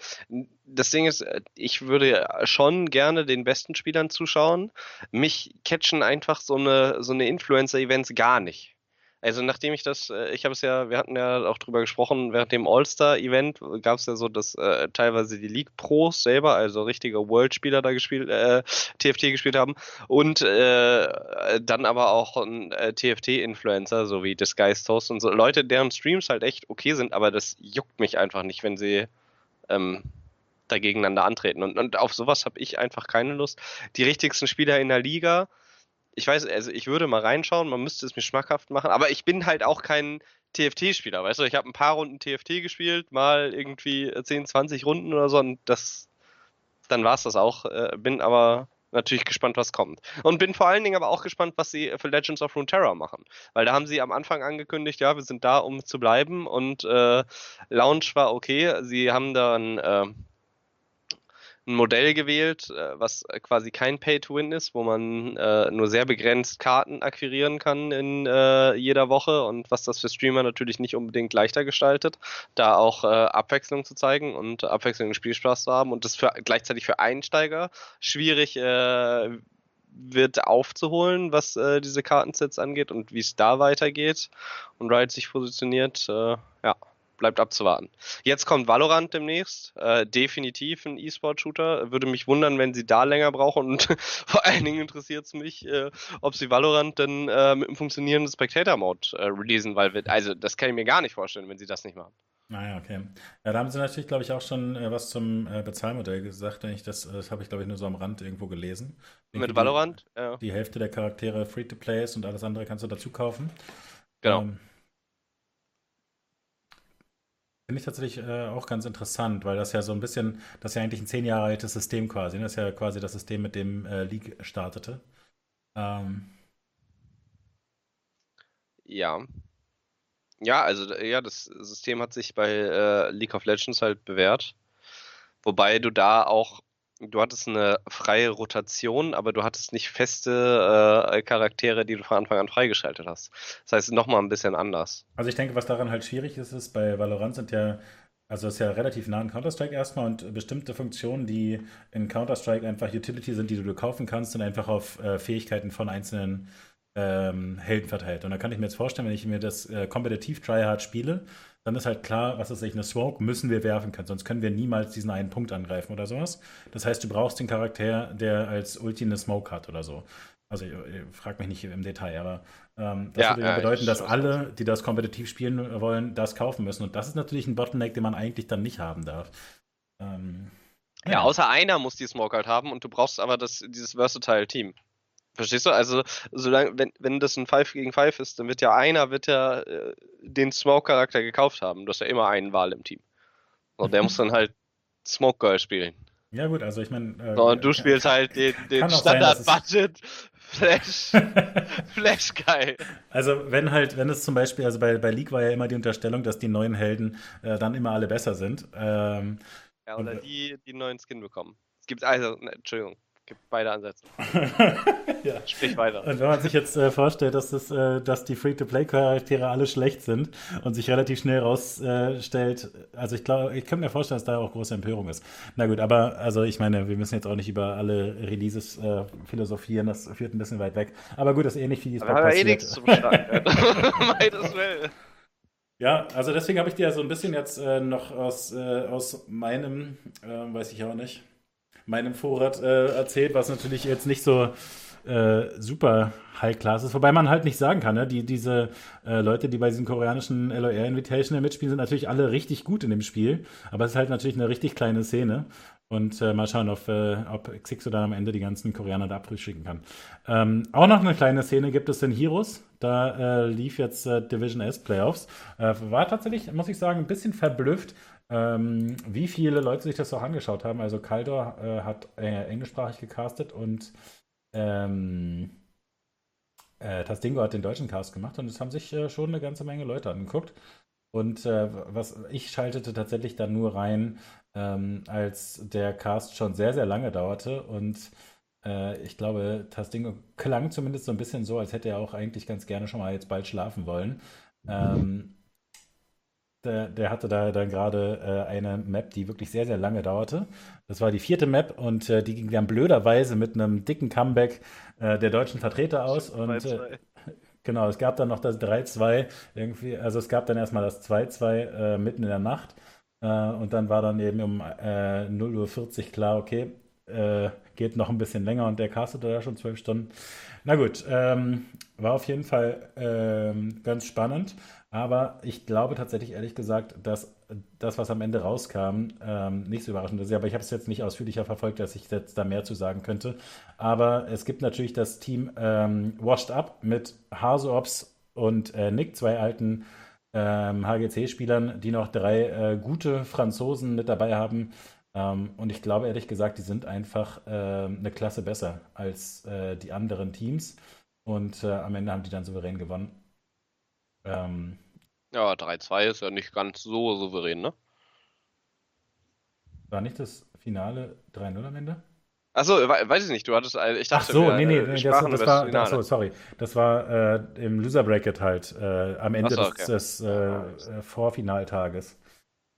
das Ding ist, äh, ich würde ja schon gerne den besten Spielern zuschauen. Mich catchen einfach so eine so eine Influencer-Events gar nicht. Also nachdem ich das, äh, ich habe es ja, wir hatten ja auch drüber gesprochen, während dem All-Star-Event gab es ja so, dass äh, teilweise die League-Pros selber, also richtige World-Spieler da gespielt, äh, TFT gespielt haben und äh, dann aber auch ein äh, TFT-Influencer, so wie Disguised Toast und so, Leute, deren Streams halt echt okay sind, aber das juckt mich einfach nicht, wenn sie ähm, da gegeneinander antreten. Und, und auf sowas habe ich einfach keine Lust. Die richtigsten Spieler in der Liga, ich weiß, also ich würde mal reinschauen, man müsste es mir schmackhaft machen, aber ich bin halt auch kein TFT-Spieler, weißt du, ich habe ein paar Runden TFT gespielt, mal irgendwie 10, 20 Runden oder so und das, dann war es das auch, äh, bin aber natürlich gespannt, was kommt. Und bin vor allen Dingen aber auch gespannt, was sie für Legends of Runeterra machen. Weil da haben sie am Anfang angekündigt, ja, wir sind da, um zu bleiben und äh, Launch war okay. Sie haben dann äh, ein Modell gewählt, äh, was quasi kein Pay-to-Win ist, wo man äh, nur sehr begrenzt Karten akquirieren kann in äh, jeder Woche und was das für Streamer natürlich nicht unbedingt leichter gestaltet, da auch äh, Abwechslung zu zeigen und Abwechslung im Spielspaß zu haben und das für, gleichzeitig für Einsteiger schwierig äh, wird aufzuholen, was äh, diese Kartensets angeht und wie es da weitergeht und Riot sich positioniert, ja bleibt abzuwarten. Jetzt kommt Valorant demnächst. Äh, definitiv ein E-Sport-Shooter. Würde mich wundern, wenn sie da länger brauchen. Und vor allen Dingen interessiert es mich, äh, ob sie Valorant denn äh, mit einem funktionierenden Spectator-Mode äh, releasen, weil wir, also das kann ich mir gar nicht vorstellen, wenn sie das nicht machen. Naja, ah okay. Ja, da haben sie natürlich, glaube ich, auch schon äh, was zum äh, Bezahlmodell gesagt. Ich das, das habe ich, glaube ich, nur so am Rand irgendwo gelesen. Mit die, Valorant? Ja. Die Hälfte der Charaktere Free-to-Play ist und alles andere kannst du dazu kaufen. Genau. Ähm, Finde ich tatsächlich äh, auch ganz interessant, weil das ja so ein bisschen, das ist ja eigentlich ein zehn Jahre altes System quasi. Ne? Das ist ja quasi das System, mit dem äh, League startete. Ähm. Ja. Ja, also ja, das System hat sich bei äh, League of Legends halt bewährt. Wobei du da auch du hattest eine freie Rotation, aber du hattest nicht feste äh, Charaktere, die du von Anfang an freigeschaltet hast. Das heißt, nochmal ein bisschen anders. Also ich denke, was daran halt schwierig ist, ist, bei Valorant sind ja, also ist ja relativ nah an Counter-Strike erstmal und bestimmte Funktionen, die in Counter-Strike einfach Utility sind, die du kaufen kannst, sind einfach auf äh, Fähigkeiten von einzelnen ähm, Helden verteilt. Und da kann ich mir jetzt vorstellen, wenn ich mir das äh, kompetitiv Tryhard spiele, dann ist halt klar, was ist ich, eine Smoke müssen wir werfen können, sonst können wir niemals diesen einen Punkt angreifen oder sowas. Das heißt, du brauchst den Charakter, der als Ulti eine Smoke hat oder so. Also frag mich nicht im Detail, aber ähm, das ja, würde ja bedeuten, dass alle, die das kompetitiv spielen wollen, das kaufen müssen. Und das ist natürlich ein Bottleneck, den man eigentlich dann nicht haben darf. Ähm, ja. ja, außer einer muss die Smoke halt haben und du brauchst aber das, dieses versatile Team. Verstehst du? Also, solange, wenn, wenn das ein 5 gegen 5 ist, dann wird ja einer wird ja äh, den Smoke-Charakter gekauft haben. Du hast ja immer einen Wahl im Team. Und der muss dann halt Smoke Girl spielen. Ja, gut, also ich meine. Äh, so, und du spielst halt den, den Standard-Budget Flash, Flash Guy. Also, wenn halt, wenn es zum Beispiel, also bei, bei League war ja immer die Unterstellung, dass die neuen Helden äh, dann immer alle besser sind. Ähm, ja, oder und, die, die einen neuen Skin bekommen. Es gibt also, ne, Entschuldigung, gibt beide Ansätze. ja. Sprich weiter. Und wenn man sich jetzt äh, vorstellt, dass, das, äh, dass die Free-to-Play-Charaktere alle schlecht sind und sich relativ schnell rausstellt, äh, also ich glaube, ich kann mir vorstellen, dass da auch große Empörung ist. Na gut, aber also ich meine, wir müssen jetzt auch nicht über alle Releases äh, philosophieren, das führt ein bisschen weit weg. Aber gut, das ist ähnlich wie die Aber eh nichts zum Schlag. Ja, also deswegen habe ich dir so ein bisschen jetzt äh, noch aus, äh, aus meinem, weiß ich auch nicht, meinem Vorrat äh, erzählt, was natürlich jetzt nicht so äh, super High Class ist. Wobei man halt nicht sagen kann, ne? die, diese äh, Leute, die bei diesen koreanischen LOR Invitational mitspielen, sind natürlich alle richtig gut in dem Spiel. Aber es ist halt natürlich eine richtig kleine Szene. Und äh, mal schauen, ob, äh, ob Xixo dann am Ende die ganzen Koreaner da abfrühschicken kann. Ähm, auch noch eine kleine Szene gibt es in Heroes. Da äh, lief jetzt äh, Division S Playoffs. Äh, war tatsächlich, muss ich sagen, ein bisschen verblüfft, ähm, wie viele Leute sich das auch angeschaut haben. Also Kaldor äh, hat äh, englischsprachig gecastet und ähm, äh, Tastingo hat den deutschen Cast gemacht und es haben sich äh, schon eine ganze Menge Leute angeguckt. Und äh, was ich schaltete tatsächlich dann nur rein, ähm, als der Cast schon sehr, sehr lange dauerte und äh, ich glaube, Tastingo klang zumindest so ein bisschen so, als hätte er auch eigentlich ganz gerne schon mal jetzt bald schlafen wollen. Ähm, der, der, hatte da dann gerade äh, eine Map, die wirklich sehr, sehr lange dauerte. Das war die vierte Map und äh, die ging dann blöderweise mit einem dicken Comeback äh, der deutschen Vertreter aus. Und äh, genau, es gab dann noch das 3-2 irgendwie, also es gab dann erstmal das 2-2 äh, mitten in der Nacht. Äh, und dann war dann eben um äh, 0.40 Uhr klar, okay, geht noch ein bisschen länger und der castete da schon zwölf Stunden. Na gut, ähm, war auf jeden Fall ähm, ganz spannend. Aber ich glaube tatsächlich, ehrlich gesagt, dass das, was am Ende rauskam, ähm, nicht so überraschend ist. Aber ich habe es jetzt nicht ausführlicher verfolgt, dass ich jetzt da mehr zu sagen könnte. Aber es gibt natürlich das Team ähm, Washed Up mit Hasops und äh, Nick, zwei alten ähm, HGC-Spielern, die noch drei äh, gute Franzosen mit dabei haben. Ähm, und ich glaube ehrlich gesagt, die sind einfach äh, eine Klasse besser als äh, die anderen Teams. Und äh, am Ende haben die dann souverän gewonnen. Ähm, ja, 3-2 ist ja nicht ganz so souverän, ne? War nicht das Finale 3-0 am Ende? Achso, weiß ich nicht, du hattest, ich dachte, Ach so, wir, nee, nee, nee das, das war, das achso, sorry, das war äh, im Loser Bracket halt, äh, am Ende so, okay. des, des äh, Vorfinaltages.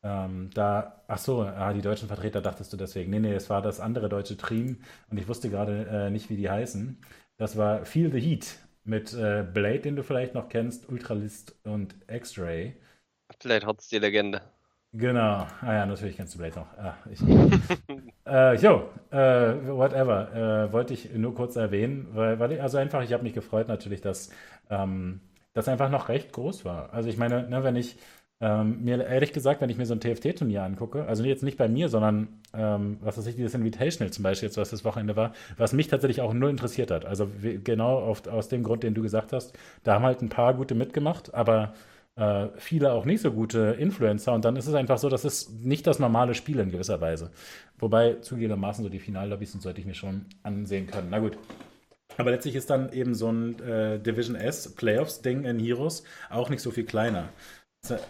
Ähm, da, ach so, ah, die deutschen Vertreter dachtest du deswegen. Nee, nee, es war das andere deutsche Team und ich wusste gerade äh, nicht, wie die heißen. Das war Feel the Heat mit äh, Blade, den du vielleicht noch kennst, Ultralist und X-Ray. Blade Hotz die Legende. Genau. Ah ja, natürlich kennst du Blade noch. Ah, ich, äh, jo, äh, whatever. Äh, wollte ich nur kurz erwähnen, weil, weil ich, also einfach, ich habe mich gefreut natürlich, dass ähm, das einfach noch recht groß war. Also ich meine, ne, wenn ich ähm, mir ehrlich gesagt, wenn ich mir so ein TFT-Turnier angucke, also jetzt nicht bei mir, sondern ähm, was weiß ich, dieses Invitational zum Beispiel, jetzt was das Wochenende war, was mich tatsächlich auch null interessiert hat. Also genau auf, aus dem Grund, den du gesagt hast, da haben halt ein paar gute mitgemacht, aber äh, viele auch nicht so gute Influencer und dann ist es einfach so, das ist nicht das normale Spiel in gewisser Weise. Wobei zugegebenermaßen so die Finallobbys und sollte ich mir schon ansehen können. Na gut. Aber letztlich ist dann eben so ein äh, Division S Playoffs-Ding in Heroes auch nicht so viel kleiner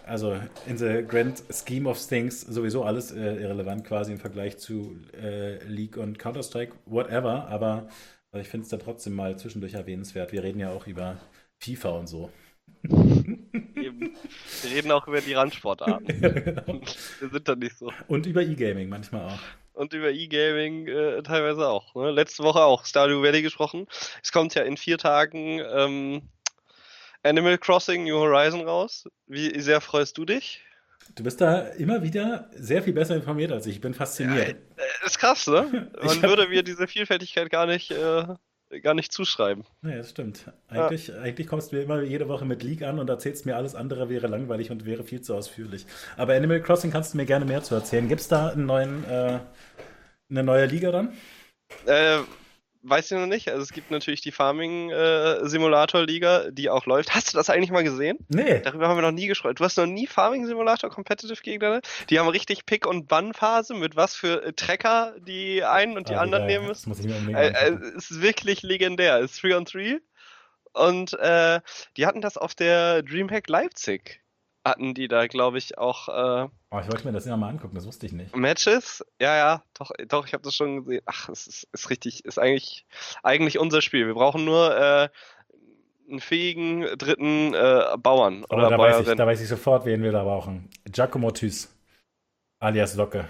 also in the grand scheme of things sowieso alles äh, irrelevant quasi im Vergleich zu äh, League und Counter-Strike, whatever, aber also ich finde es dann trotzdem mal zwischendurch erwähnenswert. Wir reden ja auch über FIFA und so. Eben. Wir reden auch über die Randsportarten. genau. Wir sind da nicht so. Und über E-Gaming manchmal auch. Und über E-Gaming äh, teilweise auch. Ne? Letzte Woche auch Stardew Valley gesprochen. Es kommt ja in vier Tagen ähm, Animal Crossing New Horizon raus. Wie sehr freust du dich? Du bist da immer wieder sehr viel besser informiert als ich. Ich bin fasziniert. Ja, äh, ist krass, ne? Man würde mir diese Vielfältigkeit gar nicht, äh, gar nicht zuschreiben. Ja, das stimmt. Eigentlich, ja. eigentlich kommst du mir immer jede Woche mit League an und erzählst mir, alles andere wäre langweilig und wäre viel zu ausführlich. Aber Animal Crossing kannst du mir gerne mehr zu erzählen. Gibt es da einen neuen, äh, eine neue Liga dann? Äh, weiß ich noch nicht. Also es gibt natürlich die Farming-Simulator-Liga, äh, die auch läuft. Hast du das eigentlich mal gesehen? Nee. Darüber haben wir noch nie gesprochen. Du hast noch nie Farming-Simulator Competitive gegeneinander? Die haben richtig Pick- und Bann-Phase mit was für Trecker die einen und die ah, anderen geil. nehmen müssen. Das muss ich mir äh, äh, Es ist wirklich legendär. Es ist 3 on 3. Und äh, die hatten das auf der Dreamhack Leipzig hatten die da, glaube ich, auch. Äh, oh, ich wollte mir das ja mal angucken, das wusste ich nicht. Matches? Ja, ja, doch, doch, ich habe das schon gesehen. Ach, es ist, ist, richtig, ist eigentlich, eigentlich unser Spiel. Wir brauchen nur äh, einen fähigen dritten äh, Bauern oh, oder da Weiß ich, da weiß ich sofort, wen wir da brauchen. Giacomo Thys, alias Locke.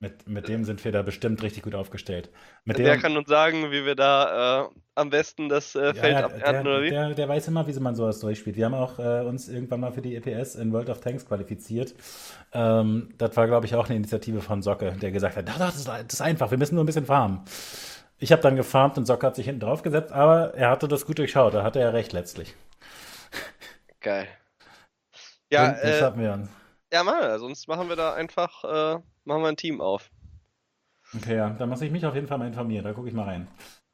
Mit, mit dem sind wir da bestimmt richtig gut aufgestellt. Mit der dem, kann uns sagen, wie wir da äh, am besten das äh, Feld ja, abernten, der, oder wie? Der, der, weiß immer, wie man sowas durchspielt. Wir haben auch äh, uns irgendwann mal für die EPS in World of Tanks qualifiziert. Ähm, das war, glaube ich, auch eine Initiative von Socke, der gesagt hat, das ist, das ist einfach, wir müssen nur ein bisschen farmen. Ich habe dann gefarmt und Socke hat sich hinten drauf gesetzt, aber er hatte das gut durchschaut, da hatte er recht letztlich. Geil. Ja, den, den äh, wir uns. Ja, mal, sonst machen wir da einfach äh, machen wir ein Team auf. Okay, ja, da muss ich mich auf jeden Fall mal informieren. Da gucke ich mal rein.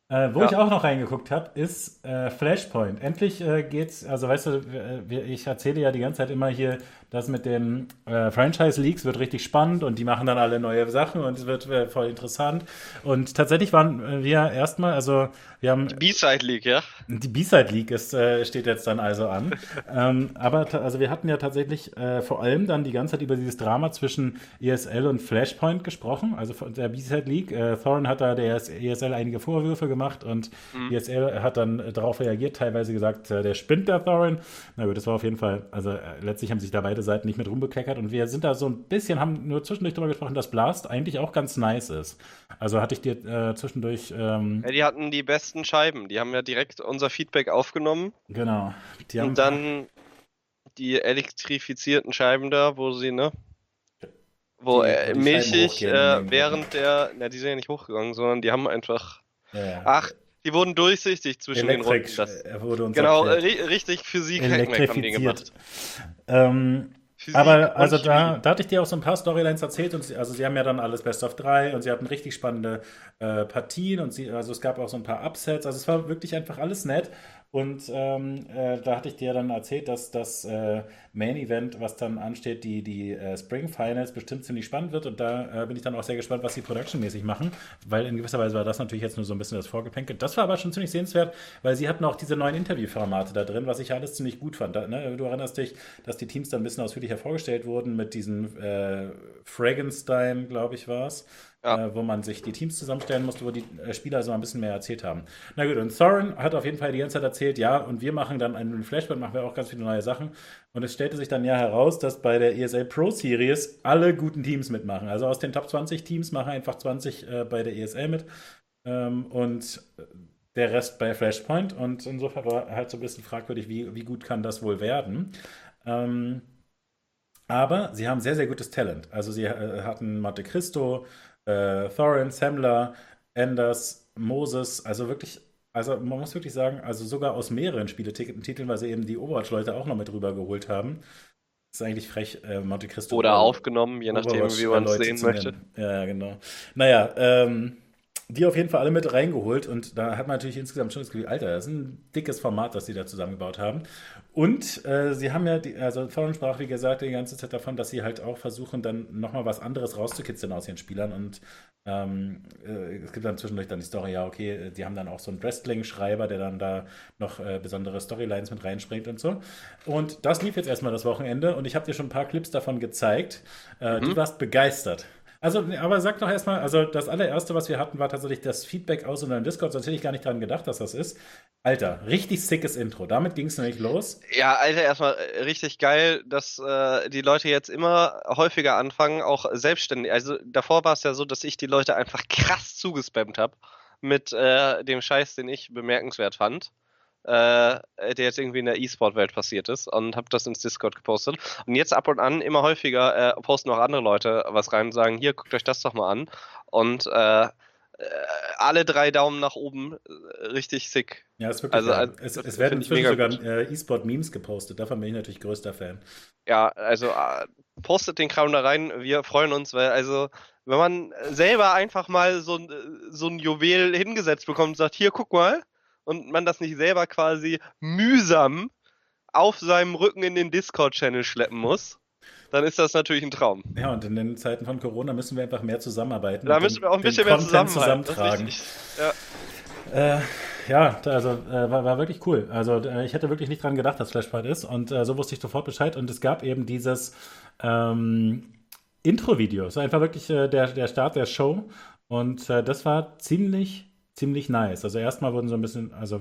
Äh, wo ja. ich auch noch reingeguckt habe, ist äh, Flashpoint. Endlich äh, geht's, also weißt du, ich erzähle ja die ganze Zeit immer hier, das mit den äh, Franchise-Leaks wird richtig spannend und die machen dann alle neue Sachen und es wird äh, voll interessant. Und tatsächlich waren wir erstmal, also wir haben. Die B-Side League, ja? Die B-Side League ist, äh, steht jetzt dann also an. ähm, aber also wir hatten ja tatsächlich äh, vor allem dann die ganze Zeit über dieses Drama zwischen ESL und Flashpoint gesprochen, also von der B-Side League. Äh, Thorin hat da der ESL einige Vorwürfe gemacht und mhm. ESL hat dann darauf reagiert, teilweise gesagt, äh, der spinnt der Thorin. Na gut, das war auf jeden Fall, also äh, letztlich haben sich da beide Seiten nicht mit rumbekleckert und wir sind da so ein bisschen, haben nur zwischendurch darüber gesprochen, dass Blast eigentlich auch ganz nice ist. Also hatte ich dir äh, zwischendurch. Ähm, ja, die hatten die besten Scheiben. Die haben ja direkt unser Feedback aufgenommen. Genau. und dann die elektrifizierten Scheiben da, wo sie, ne? Wo die, äh, milchig äh, während der, na, die sind ja nicht hochgegangen, sondern die haben einfach. Ja, ja. Ach, die wurden durchsichtig zwischen Elektrik, den Runden. Das, äh, wurde uns genau, ri richtig Physik haben die gemacht. Ähm, Physik aber also da, da hatte ich dir auch so ein paar Storylines erzählt und sie, also sie haben ja dann alles Best of 3 und sie hatten richtig spannende äh, Partien und sie, also es gab auch so ein paar Upsets, also es war wirklich einfach alles nett Und ähm, äh, da hatte ich dir dann erzählt, dass das äh, Main Event, was dann ansteht, die, die äh, Spring Finals, bestimmt ziemlich spannend wird. Und da äh, bin ich dann auch sehr gespannt, was sie productionmäßig machen, weil in gewisser Weise war das natürlich jetzt nur so ein bisschen das Vorgeplänkel. Das war aber schon ziemlich sehenswert, weil sie hatten auch diese neuen Interviewformate da drin, was ich alles ziemlich gut fand. Da, ne? Du erinnerst dich, dass die Teams dann ein bisschen ausführlicher vorgestellt wurden mit diesem äh, Fragenstein, glaube ich, war es ja. äh, wo man sich die Teams zusammenstellen musste, wo die äh, Spieler so ein bisschen mehr erzählt haben. Na gut, und Thorin hat auf jeden Fall die ganze Zeit erzählt, ja, und wir machen dann einen Flashback, machen wir auch ganz viele neue Sachen. Und es stellte sich dann ja heraus, dass bei der ESL Pro Series alle guten Teams mitmachen. Also aus den Top 20 Teams machen einfach 20 äh, bei der ESL mit. Ähm, und der Rest bei Flashpoint. Und insofern war halt so ein bisschen fragwürdig, wie, wie gut kann das wohl werden. Ähm, aber sie haben sehr, sehr gutes Talent. Also sie äh, hatten Monte Cristo, äh, Thorin, Samler, Anders, Moses, also wirklich, also man muss wirklich sagen, also sogar aus mehreren Spieletiteln, weil sie eben die Overwatch-Leute auch noch mit rübergeholt haben. Das ist eigentlich frech, äh, Monte Cristo. Oder aufgenommen, je nachdem, wie man es sehen möchte. Ja, genau. Naja, ähm, die auf jeden Fall alle mit reingeholt und da hat man natürlich insgesamt schon das Gefühl, Alter, das ist ein dickes Format, das sie da zusammengebaut haben. Und äh, sie haben ja, die, also Foreign sprach, wie gesagt, die ganze Zeit davon, dass sie halt auch versuchen, dann nochmal was anderes rauszukitzeln aus ihren Spielern. Und ähm, äh, es gibt dann zwischendurch dann die Story, ja, okay, die haben dann auch so einen Wrestling-Schreiber, der dann da noch äh, besondere Storylines mit reinspringt und so. Und das lief jetzt erstmal das Wochenende und ich habe dir schon ein paar Clips davon gezeigt. Äh, mhm. Du warst begeistert. Also, aber sag doch erstmal, also das allererste, was wir hatten, war tatsächlich das Feedback aus unserem Discord, sonst hätte ich gar nicht daran gedacht, dass das ist. Alter, richtig sickes Intro. Damit ging es nämlich los. Ja, Alter, erstmal äh, richtig geil, dass äh, die Leute jetzt immer häufiger anfangen, auch selbstständig. Also davor war es ja so, dass ich die Leute einfach krass zugespammt habe mit äh, dem Scheiß, den ich bemerkenswert fand äh, der jetzt irgendwie in der E-Sport-Welt passiert ist und habe das ins Discord gepostet. Und jetzt ab und an immer häufiger äh, posten auch andere Leute was rein und sagen, hier, guckt euch das doch mal an. Und äh, äh alle drei Daumen nach oben, äh, richtig sick. Ja, ist wirklich. Also, also es, es werden inzwischen sogar E-Sport-Memes gepostet. Davon bin ich natürlich größter Fan. Ja, also postet den Kram da rein. Wir freuen uns, weil also wenn man selber einfach mal so, so ein Juwel hingesetzt bekommt und sagt, hier, guck mal, und man das nicht selber quasi mühsam auf seinem Rücken in den Discord-Channel schleppen muss, dann ist das natürlich ein Traum. Ja, und in den Zeiten von Corona müssen wir einfach mehr zusammenarbeiten. Da müssen wir auch ein bisschen mehr zusammentragen. Ja. Äh, ja, also äh, war, war, wirklich cool. Also äh, ich hätte wirklich nicht dran gedacht, dass Flashpoint ist und äh, so wusste ich sofort Bescheid und es gab eben dieses ähm, Intro-Video. Es war einfach wirklich äh, der, der Start der Show und äh, das war ziemlich ziemlich nice. Also erstmal wurden so ein bisschen, also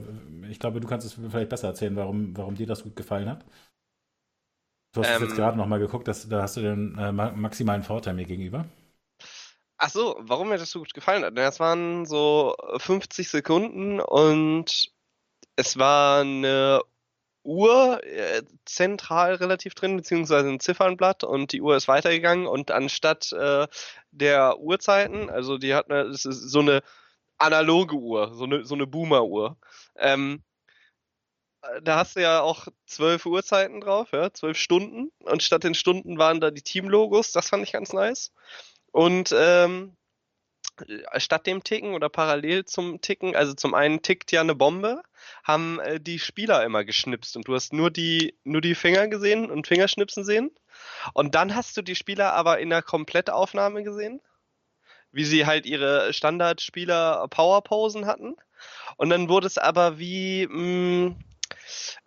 ich glaube, du kannst es vielleicht besser erzählen, warum, warum dir das gut gefallen hat. Du hast ähm, jetzt gerade nochmal geguckt, dass, da hast du den äh, maximalen Vorteil mir gegenüber. Ach so, warum mir das so gut gefallen hat? Das waren so 50 Sekunden und es war eine Uhr äh, zentral relativ drin, beziehungsweise ein Ziffernblatt und die Uhr ist weitergegangen und anstatt äh, der Uhrzeiten, also die hat eine, das ist so eine analoge Uhr, so eine, so eine Boomer-Uhr. Ähm, da hast du ja auch zwölf Uhrzeiten drauf, ja, zwölf Stunden. Und statt den Stunden waren da die Team-Logos, das fand ich ganz nice. Und ähm, statt dem Ticken oder parallel zum Ticken, also zum einen tickt ja eine Bombe, haben äh, die Spieler immer geschnipst und du hast nur die, nur die Finger gesehen und Fingerschnipsen sehen. Und dann hast du die Spieler aber in der Komplettaufnahme gesehen wie sie halt ihre Standardspieler Powerposen hatten. Und dann wurde es aber wie, mh, hm,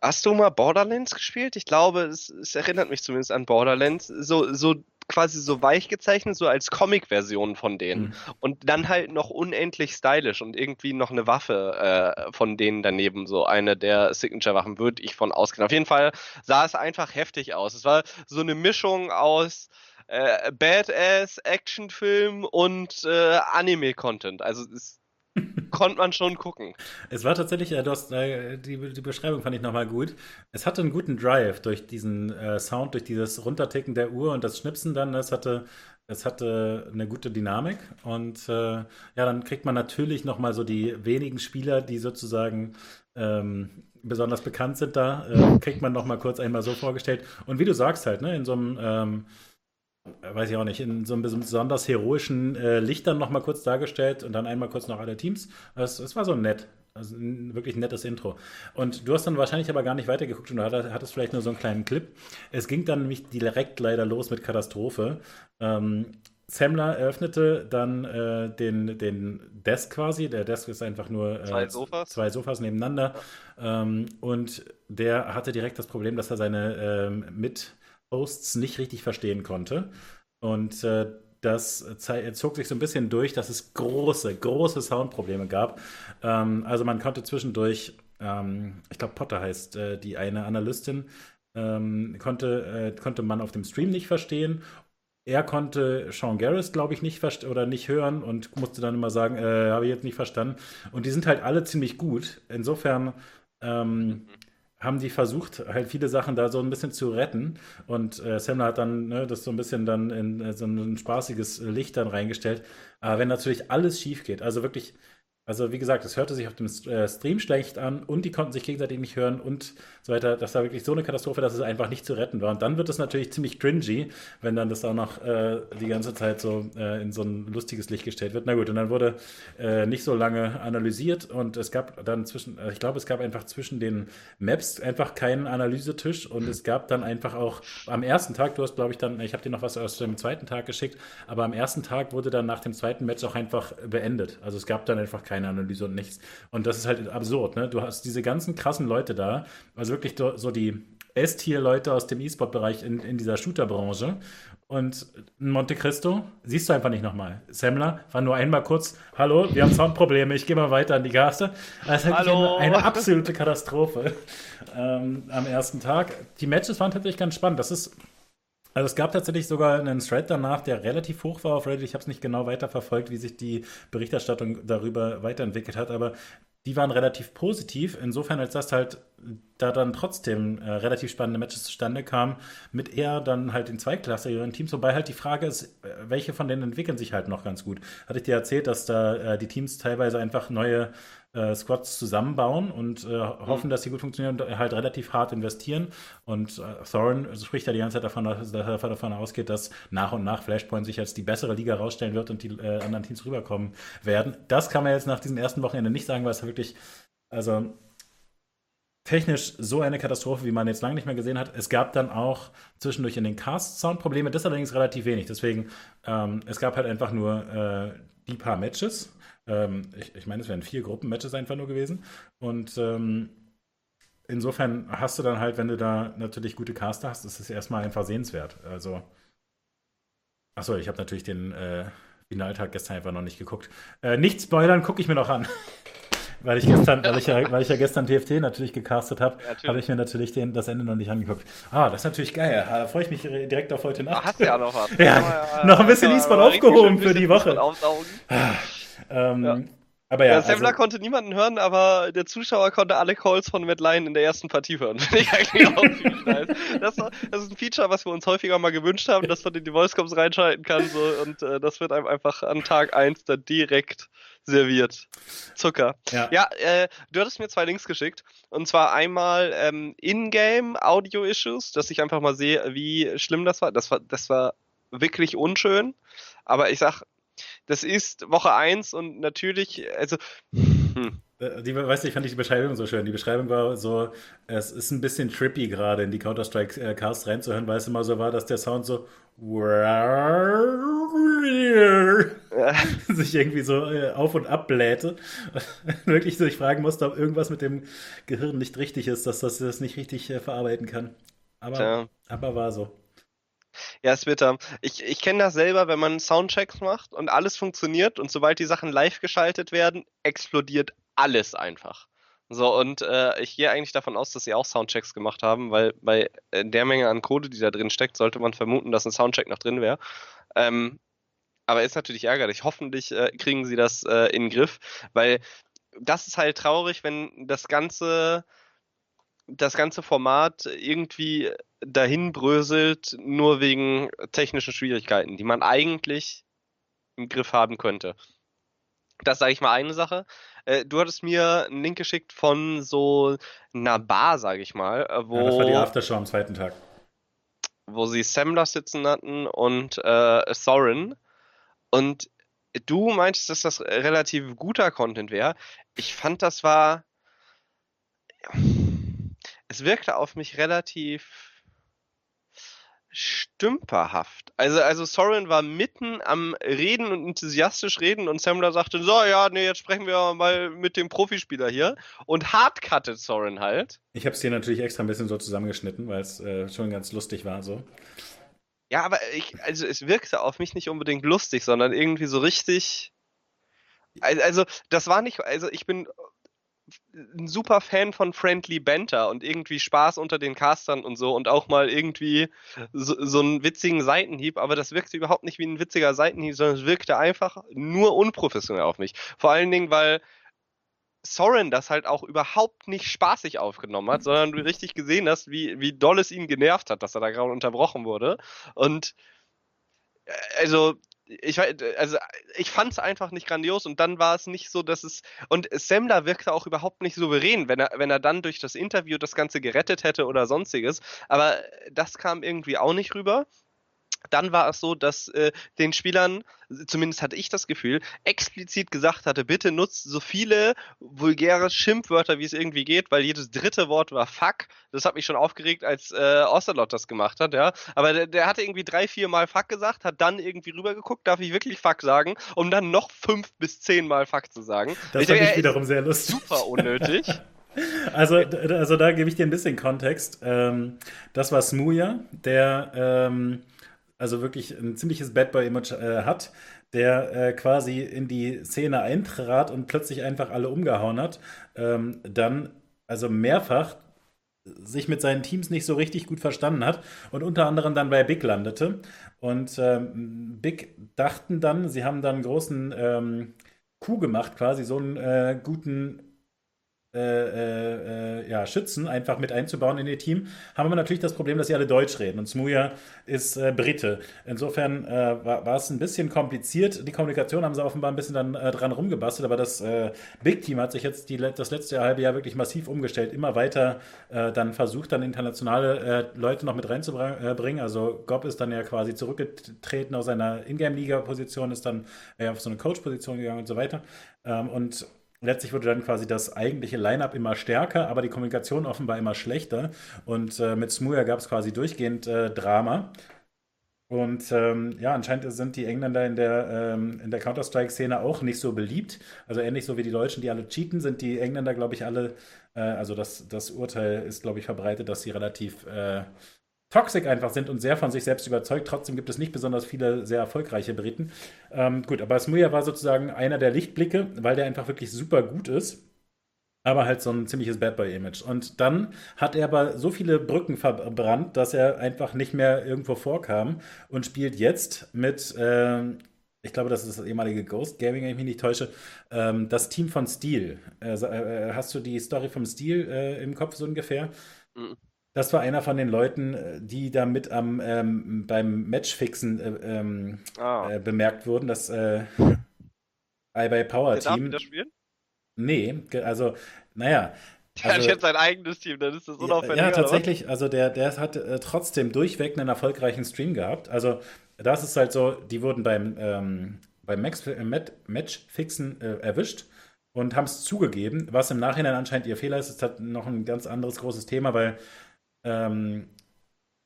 hast du mal Borderlands gespielt? Ich glaube, es, es erinnert mich zumindest an Borderlands. So, so quasi so weich gezeichnet, so als Comic-Version von denen. Mhm. Und dann halt noch unendlich stylisch und irgendwie noch eine Waffe äh, von denen daneben, so eine der Signature-Waffen, würde ich von ausgehen. Auf jeden Fall sah es einfach heftig aus. Es war so eine Mischung aus äh, Badass Actionfilm und äh, Anime-Content. Also es konnte man schon gucken. Es war tatsächlich, äh, hast, äh, die, die Beschreibung fand ich nochmal gut. Es hatte einen guten Drive durch diesen äh, Sound, durch dieses Runterticken der Uhr und das Schnipsen dann. Das hatte, das hatte eine gute Dynamik. Und äh, ja, dann kriegt man natürlich nochmal so die wenigen Spieler, die sozusagen ähm, besonders bekannt sind da, äh, kriegt man nochmal kurz einmal so vorgestellt. Und wie du sagst halt, ne, in so einem ähm, weiß ich auch nicht, in so einem besonders heroischen äh, Licht dann nochmal kurz dargestellt und dann einmal kurz noch alle Teams. Es, es war so nett. also ein wirklich nettes Intro. Und du hast dann wahrscheinlich aber gar nicht weitergeguckt und du hattest vielleicht nur so einen kleinen Clip. Es ging dann nämlich direkt leider los mit Katastrophe. Ähm, Semmler eröffnete dann äh, den, den Desk quasi. Der Desk ist einfach nur äh, zwei, Sofas. zwei Sofas nebeneinander. Ähm, und der hatte direkt das Problem, dass er seine ähm, Mit-Hosts nicht richtig verstehen konnte. Und äh, das zog sich so ein bisschen durch, dass es große, große Soundprobleme gab. Ähm, also man konnte zwischendurch, ähm, ich glaube Potter heißt äh, die eine Analystin, ähm, konnte, äh, konnte man auf dem Stream nicht verstehen. Er konnte Sean Garris, glaube ich, nicht oder nicht hören und musste dann immer sagen, äh, habe ich jetzt nicht verstanden. Und die sind halt alle ziemlich gut. Insofern ähm, mhm haben die versucht, halt viele Sachen da so ein bisschen zu retten. Und äh, Semmler hat dann ne, das so ein bisschen dann in äh, so ein spaßiges Licht dann reingestellt. Aber wenn natürlich alles schief geht, also wirklich also wie gesagt, es hörte sich auf dem äh, Stream schlecht an und die konnten sich gegenseitig nicht hören und so weiter. Das war wirklich so eine Katastrophe, dass es einfach nicht zu retten war. Und dann wird es natürlich ziemlich cringy, wenn dann das auch noch äh, die ganze Zeit so äh, in so ein lustiges Licht gestellt wird. Na gut, und dann wurde äh, nicht so lange analysiert und es gab dann zwischen, äh, ich glaube, es gab einfach zwischen den Maps einfach keinen Analysetisch und es gab dann einfach auch am ersten Tag, du hast glaube ich dann, ich habe dir noch was aus dem zweiten Tag geschickt, aber am ersten Tag wurde dann nach dem zweiten Match auch einfach beendet. Also es gab dann einfach keinen keine Analyse und nichts. Und das ist halt absurd, ne? Du hast diese ganzen krassen Leute da, also wirklich so die S-Tier-Leute aus dem E-Sport-Bereich in, in dieser Shooter-Branche. Und Monte Cristo siehst du einfach nicht nochmal. Semmler war nur einmal kurz, hallo, wir haben Soundprobleme, ich gehe mal weiter an die Gaste. Das ist halt eine, eine, absolute Katastrophe ähm, am ersten Tag. Die Matches waren tatsächlich ganz spannend. Das ist also es gab tatsächlich sogar einen Thread danach, der relativ hoch war auf Reddit. Ich habe es nicht genau weiterverfolgt, wie sich die Berichterstattung darüber weiterentwickelt hat, aber die waren relativ positiv, insofern als das halt da dann trotzdem äh, relativ spannende Matches zustande kamen, mit eher dann halt den zweiklassigeren Teams, wobei halt die Frage ist, äh, welche von denen entwickeln sich halt noch ganz gut. Hatte ich dir erzählt, dass da äh, die Teams teilweise einfach neue äh, Squads zusammenbauen und äh, hoffen, mhm. dass sie gut funktionieren und halt relativ hart investieren. Und äh, Thorin spricht ja die ganze Zeit davon, dass er davon ausgeht, dass nach und nach Flashpoint sich als die bessere Liga rausstellen wird und die äh, anderen Teams rüberkommen werden. Das kann man jetzt nach diesem ersten Wochenende nicht sagen, weil es wirklich, also technisch so eine Katastrophe, wie man jetzt lange nicht mehr gesehen hat. Es gab dann auch zwischendurch in den Cast Soundprobleme, das allerdings relativ wenig. Deswegen, ähm, es gab halt einfach nur äh, die paar Matches ähm, ich, ich meine, es wären vier Gruppenmatches einfach nur gewesen. Und ähm, insofern hast du dann halt, wenn du da natürlich gute Caster hast, ist es erstmal einfach sehenswert. Also, achso, ich habe natürlich den äh, Finaltag gestern einfach noch nicht geguckt. Äh, nicht spoilern, gucke ich mir noch an. weil ich gestern, weil ich ja, weil ich ja gestern TFT natürlich gecastet habe, ja, habe ich mir natürlich den, das Ende noch nicht angeguckt. Ah, das ist natürlich geil. Da freue ich mich direkt auf heute Nacht. Ach, hast du ja noch was. ja, ja, noch ein bisschen E-Sport aufgehoben für die Woche. Ähm, ja. Aber ja, ja Semmler also, konnte niemanden hören, aber der Zuschauer konnte alle Calls von Matt Lyon in der ersten Partie hören. Finde ich eigentlich auch ziemlich nice. Das, das, ist ein Feature, was wir uns häufiger mal gewünscht haben, dass man in die Voice-Coms reinschalten kann. So, und äh, das wird einem einfach an Tag 1 dann direkt serviert. Zucker. Ja, ja äh, du hattest mir zwei Links geschickt. Und zwar einmal ähm, In-Game Audio-Issues, dass ich einfach mal sehe, wie schlimm das war. Das war, das war wirklich unschön. Aber ich sag, das ist Woche 1 und natürlich, also. Hm. Äh, die, weißt du, ich fand die Beschreibung so schön. Die Beschreibung war so, es ist ein bisschen trippy gerade in die Counter-Strike-Cast reinzuhören, weil es immer so war, dass der Sound so sich irgendwie so äh, auf und ab blähte. Wirklich sich fragen musste, ob irgendwas mit dem Gehirn nicht richtig ist, dass das das nicht richtig äh, verarbeiten kann. Aber, aber war so. Ja, es wird da. Ich, ich kenne das selber, wenn man Soundchecks macht und alles funktioniert und sobald die Sachen live geschaltet werden, explodiert alles einfach. So, und äh, ich gehe eigentlich davon aus, dass sie auch Soundchecks gemacht haben, weil bei äh, der Menge an Code, die da drin steckt, sollte man vermuten, dass ein Soundcheck noch drin wäre. Ähm, aber ist natürlich ärgerlich. Hoffentlich äh, kriegen sie das äh, in den Griff, weil das ist halt traurig, wenn das ganze das ganze Format irgendwie dahin bröselt, nur wegen technischen Schwierigkeiten, die man eigentlich im Griff haben könnte. Das sage ich mal eine Sache. Äh, du hattest mir einen Link geschickt von so einer Bar, sage ich mal, wo. Äh, ja, das war die Aftershow am zweiten Tag. Wo sie Samler sitzen hatten und äh, Thorin. Und du meintest, dass das relativ guter Content wäre. Ich fand, das war. Es wirkte auf mich relativ stümperhaft. Also, also Soren war mitten am Reden und enthusiastisch reden und Samler sagte, so, ja, nee, jetzt sprechen wir mal mit dem Profispieler hier und hardcuttet Soren halt. Ich habe es hier natürlich extra ein bisschen so zusammengeschnitten, weil es äh, schon ganz lustig war, so. Ja, aber ich, also es wirkte auf mich nicht unbedingt lustig, sondern irgendwie so richtig. Also, das war nicht, also ich bin ein super Fan von Friendly Banter und irgendwie Spaß unter den Castern und so und auch mal irgendwie so, so einen witzigen Seitenhieb, aber das wirkte überhaupt nicht wie ein witziger Seitenhieb, sondern es wirkte einfach nur unprofessionell auf mich. Vor allen Dingen, weil Soren das halt auch überhaupt nicht spaßig aufgenommen hat, sondern du richtig gesehen hast, wie, wie doll es ihn genervt hat, dass er da gerade unterbrochen wurde. Und äh, also ich also ich fand es einfach nicht grandios und dann war es nicht so, dass es und Semmler wirkte auch überhaupt nicht souverän, wenn er wenn er dann durch das Interview das Ganze gerettet hätte oder sonstiges, aber das kam irgendwie auch nicht rüber dann war es so, dass äh, den Spielern, zumindest hatte ich das Gefühl, explizit gesagt hatte, bitte nutzt so viele vulgäre Schimpfwörter, wie es irgendwie geht, weil jedes dritte Wort war Fuck. Das hat mich schon aufgeregt, als äh, Ocelot das gemacht hat, ja. Aber der, der hatte irgendwie drei, vier Mal Fuck gesagt, hat dann irgendwie rübergeguckt, darf ich wirklich Fuck sagen, um dann noch fünf bis zehn Mal Fuck zu sagen. Das ich fand ich wiederum sehr lustig. Super unnötig. Also, also da gebe ich dir ein bisschen Kontext. Ähm, das war Smooya, der ähm, also wirklich ein ziemliches Bad Boy-Image äh, hat, der äh, quasi in die Szene eintrat und plötzlich einfach alle umgehauen hat, ähm, dann also mehrfach sich mit seinen Teams nicht so richtig gut verstanden hat und unter anderem dann bei Big landete. Und ähm, Big dachten dann, sie haben dann einen großen ähm, Coup gemacht, quasi so einen äh, guten äh, äh, ja, Schützen einfach mit einzubauen in ihr Team, haben wir natürlich das Problem, dass sie alle Deutsch reden und Smuja ist äh, Brite. Insofern äh, war, war, es ein bisschen kompliziert. Die Kommunikation haben sie offenbar ein bisschen dann äh, dran rumgebastelt, aber das äh, Big Team hat sich jetzt die, das letzte halbe Jahr wirklich massiv umgestellt, immer weiter dann versucht, dann internationale Leute noch mit reinzubringen. Also Gob ist dann ja quasi zurückgetreten aus seiner Ingame-Liga-Position, ist dann auf so eine Coach-Position gegangen und so weiter. Ähm, und letztlich wurde dann quasi das eigentliche Line-up immer stärker, aber die Kommunikation offenbar immer schlechter. Und äh, mit Smooya gab es quasi durchgehend äh, Drama. Und ähm, ja, anscheinend sind die Engländer in der, ähm, der Counter-Strike-Szene auch nicht so beliebt. Also ähnlich so wie die Deutschen, die alle cheaten, sind die Engländer, glaube ich, alle, äh, also das, das Urteil ist, glaube ich, verbreitet, dass sie relativ äh, toxic einfach sind und sehr von sich selbst überzeugt. Trotzdem gibt es nicht besonders viele sehr erfolgreiche Briten. Ähm, gut, aber Smuja war sozusagen einer der Lichtblicke, weil der einfach wirklich super gut ist. Aber halt so ein ziemliches Bad Boy-Image. Und dann hat er aber so viele Brücken verbrannt, dass er einfach nicht mehr irgendwo vorkam und spielt jetzt mit, äh, ich glaube, das ist das ehemalige Ghost Gaming, wenn ich mich nicht täusche, ähm, das Team von Steel. Äh, äh, hast du die Story vom Steel äh, im Kopf so ungefähr? Mhm. Das war einer von den Leuten, äh, die da mit am ähm, beim Matchfixen äh, ähm, ah. äh, bemerkt wurden, dass äh, bei Power Team. Darf das spielen? Nee, also, naja. Der also, hat jetzt sein eigenes Team, dann ist das unauffällig. Ja, tatsächlich, also der, der hat äh, trotzdem durchweg einen erfolgreichen Stream gehabt. Also, das ist halt so, die wurden beim, ähm, beim Max, äh, Matchfixen äh, erwischt und haben es zugegeben, was im Nachhinein anscheinend ihr Fehler ist, ist halt noch ein ganz anderes großes Thema, weil ähm,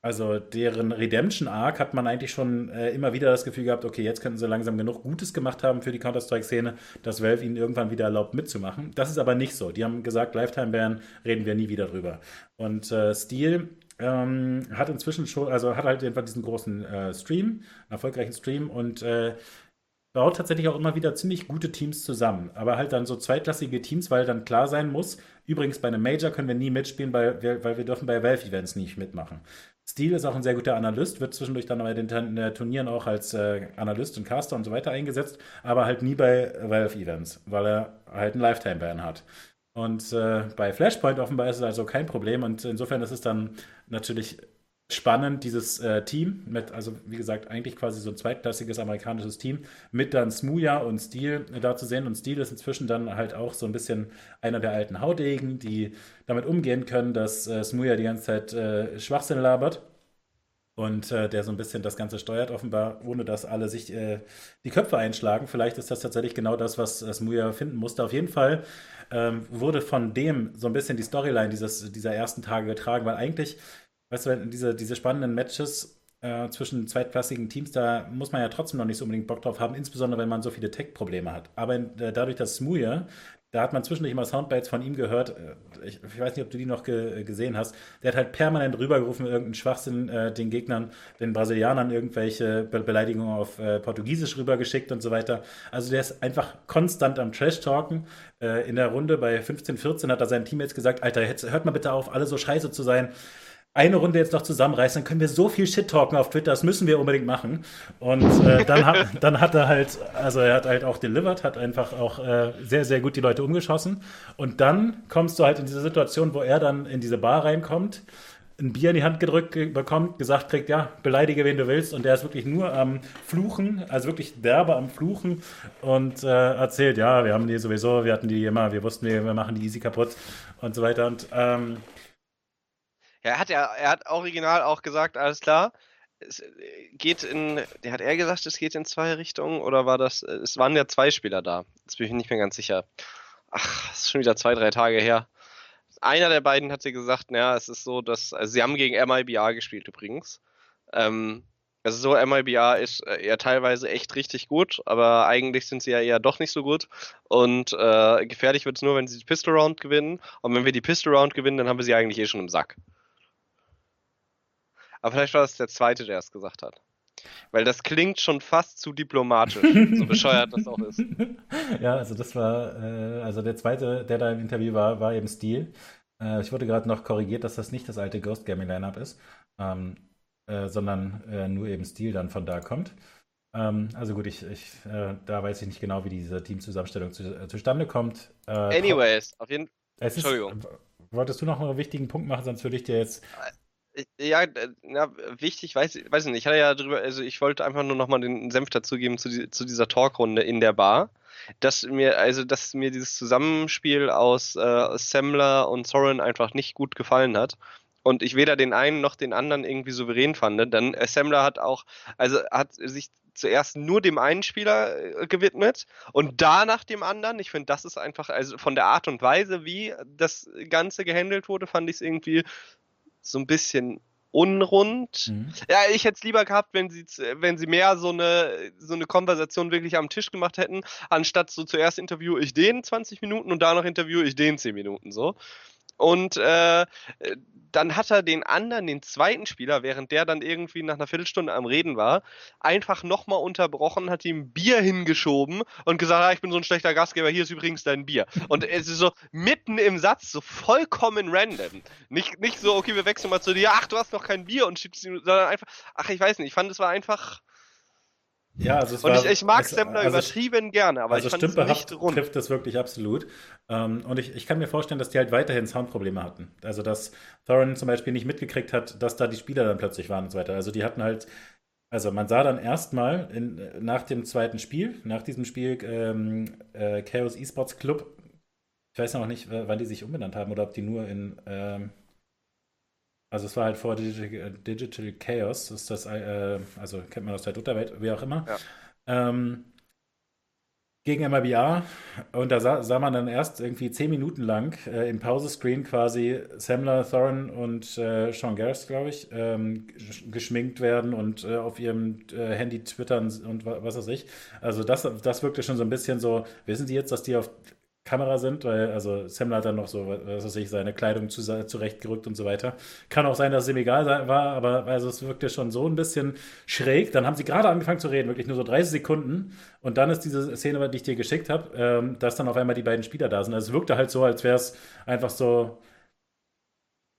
also deren Redemption Arc hat man eigentlich schon äh, immer wieder das Gefühl gehabt, okay, jetzt könnten sie langsam genug Gutes gemacht haben für die Counter-Strike-Szene, dass Valve ihnen irgendwann wieder erlaubt mitzumachen. Das ist aber nicht so. Die haben gesagt, Lifetime-Ban reden wir nie wieder drüber. Und äh, Steel ähm, hat inzwischen schon, also hat halt einfach diesen großen äh, Stream, einen erfolgreichen Stream und äh, baut tatsächlich auch immer wieder ziemlich gute Teams zusammen. Aber halt dann so zweitklassige Teams, weil dann klar sein muss, übrigens bei einem Major können wir nie mitspielen, weil wir, weil wir dürfen bei Valve-Events nicht mitmachen. Steel ist auch ein sehr guter Analyst, wird zwischendurch dann bei den Turnieren auch als äh, Analyst und Caster und so weiter eingesetzt, aber halt nie bei Valve-Events, weil er halt einen Lifetime-Ban hat. Und äh, bei Flashpoint offenbar ist es also kein Problem und insofern ist es dann natürlich spannend, dieses äh, Team mit, also wie gesagt, eigentlich quasi so ein zweitklassiges amerikanisches Team, mit dann Smooya und Steel äh, da zu sehen. Und Steel ist inzwischen dann halt auch so ein bisschen einer der alten Haudegen, die damit umgehen können, dass äh, Smooya die ganze Zeit äh, Schwachsinn labert. und äh, der so ein bisschen das Ganze steuert, offenbar, ohne dass alle sich äh, die Köpfe einschlagen. Vielleicht ist das tatsächlich genau das, was Smuja finden musste. Auf jeden Fall ähm, wurde von dem so ein bisschen die Storyline dieses, dieser ersten Tage getragen, weil eigentlich, weißt du, diese, diese spannenden Matches äh, zwischen zweitklassigen Teams, da muss man ja trotzdem noch nicht so unbedingt Bock drauf haben, insbesondere wenn man so viele Tech-Probleme hat. Aber in, äh, dadurch, dass Smuja da hat man zwischendurch immer Soundbites von ihm gehört. Äh, ich, ich weiß nicht, ob du die noch ge gesehen hast. Der hat halt permanent rübergerufen, irgendeinen Schwachsinn äh, den Gegnern, den Brasilianern irgendwelche Be Beleidigungen auf äh, Portugiesisch rübergeschickt und so weiter. Also der ist einfach konstant am Trash-Talken. Äh, in der Runde bei 15-14 hat er seinen Teammates gesagt, Alter, hört mal bitte auf, alle so scheiße zu sein eine Runde jetzt noch zusammenreißen, dann können wir so viel Shit talken auf Twitter, das müssen wir unbedingt machen. Und äh, dann, hat, dann hat er halt, also er hat halt auch delivered, hat einfach auch äh, sehr, sehr gut die Leute umgeschossen. Und dann kommst du halt in diese Situation, wo er dann in diese Bar reinkommt, ein Bier in die Hand gedrückt bekommt, gesagt kriegt, ja, beleidige wen du willst. Und der ist wirklich nur am Fluchen, also wirklich derbe am Fluchen und äh, erzählt, ja, wir haben die sowieso, wir hatten die immer, wir wussten, wir, wir machen die easy kaputt und so weiter. Und ähm, ja, er hat ja, er hat original auch gesagt, alles klar. Es äh, geht in, der hat er gesagt, es geht in zwei Richtungen oder war das, äh, es waren ja zwei Spieler da. Jetzt bin ich nicht mehr ganz sicher. Ach, ist schon wieder zwei, drei Tage her. Einer der beiden hat sie gesagt, naja, es ist so, dass, also sie haben gegen MIBA gespielt übrigens. Ähm, also so MIBA ist äh, ja teilweise echt richtig gut, aber eigentlich sind sie ja eher doch nicht so gut. Und äh, gefährlich wird es nur, wenn sie die Pistol Round gewinnen. Und wenn wir die Pistol Round gewinnen, dann haben wir sie eigentlich eh schon im Sack. Aber vielleicht war das der zweite, der es gesagt hat. Weil das klingt schon fast zu diplomatisch, so bescheuert das auch ist. Ja, also das war, äh, also der zweite, der da im Interview war, war eben Steel. Äh, ich wurde gerade noch korrigiert, dass das nicht das alte Ghost Gaming Lineup ist, ähm, äh, sondern äh, nur eben Steel dann von da kommt. Ähm, also gut, ich, ich äh, da weiß ich nicht genau, wie diese Teamzusammenstellung zu, äh, zustande kommt. Anyways, auf jeden Fall. Entschuldigung. Wolltest du noch einen wichtigen Punkt machen, sonst würde ich dir jetzt ja, ja, wichtig, weiß, weiß ich nicht. Ich hatte ja drüber, also ich wollte einfach nur nochmal den Senf dazugeben zu, die, zu dieser Talkrunde in der Bar. Dass mir, also, dass mir dieses Zusammenspiel aus äh, Semmler und Soren einfach nicht gut gefallen hat. Und ich weder den einen noch den anderen irgendwie souverän fand. Dann Assembler hat auch, also hat sich zuerst nur dem einen Spieler äh, gewidmet und danach dem anderen. Ich finde, das ist einfach, also von der Art und Weise, wie das Ganze gehandelt wurde, fand ich es irgendwie so ein bisschen unrund. Mhm. Ja, ich hätte es lieber gehabt, wenn sie, wenn sie mehr so eine, so eine Konversation wirklich am Tisch gemacht hätten, anstatt so zuerst interview ich den 20 Minuten und danach interview ich den 10 Minuten so. Und äh, dann hat er den anderen, den zweiten Spieler, während der dann irgendwie nach einer Viertelstunde am Reden war, einfach nochmal unterbrochen, hat ihm Bier hingeschoben und gesagt, ah, ich bin so ein schlechter Gastgeber, hier ist übrigens dein Bier. Und es ist so mitten im Satz, so vollkommen random. Nicht, nicht so, okay, wir wechseln mal zu dir, ach, du hast noch kein Bier und schiebst ihn, sondern einfach, ach, ich weiß nicht, ich fand, es war einfach ja, also es und war, ich, ich mag Stempler also, übertrieben gerne, aber also ich fand es nicht rund. trifft das wirklich absolut. Ähm, und ich, ich kann mir vorstellen, dass die halt weiterhin Soundprobleme hatten. Also dass Thorin zum Beispiel nicht mitgekriegt hat, dass da die Spieler dann plötzlich waren und so weiter. Also die hatten halt, also man sah dann erstmal nach dem zweiten Spiel, nach diesem Spiel ähm, äh, Chaos Esports Club, ich weiß noch nicht, wann die sich umbenannt haben oder ob die nur in ähm, also es war halt vor Digital, Digital Chaos, ist das, äh, also kennt man aus der Unterwelt, wie auch immer. Ja. Ähm, gegen MIBA und da sah, sah, man dann erst irgendwie zehn Minuten lang äh, im Pausescreen quasi Samler, Thorin und äh, Sean Garris, glaube ich, ähm, geschminkt werden und äh, auf ihrem äh, Handy twittern und was weiß ich. Also das, das wirkte schon so ein bisschen so, wissen Sie jetzt, dass die auf Kamera sind, weil also Sam hat dann noch so, was weiß ich, seine Kleidung zu, zurechtgerückt und so weiter. Kann auch sein, dass es ihm egal war, aber also es wirkte schon so ein bisschen schräg. Dann haben sie gerade angefangen zu reden, wirklich nur so 30 Sekunden. Und dann ist diese Szene, die ich dir geschickt habe, ähm, dass dann auf einmal die beiden Spieler da sind. Also es wirkte halt so, als wäre es einfach so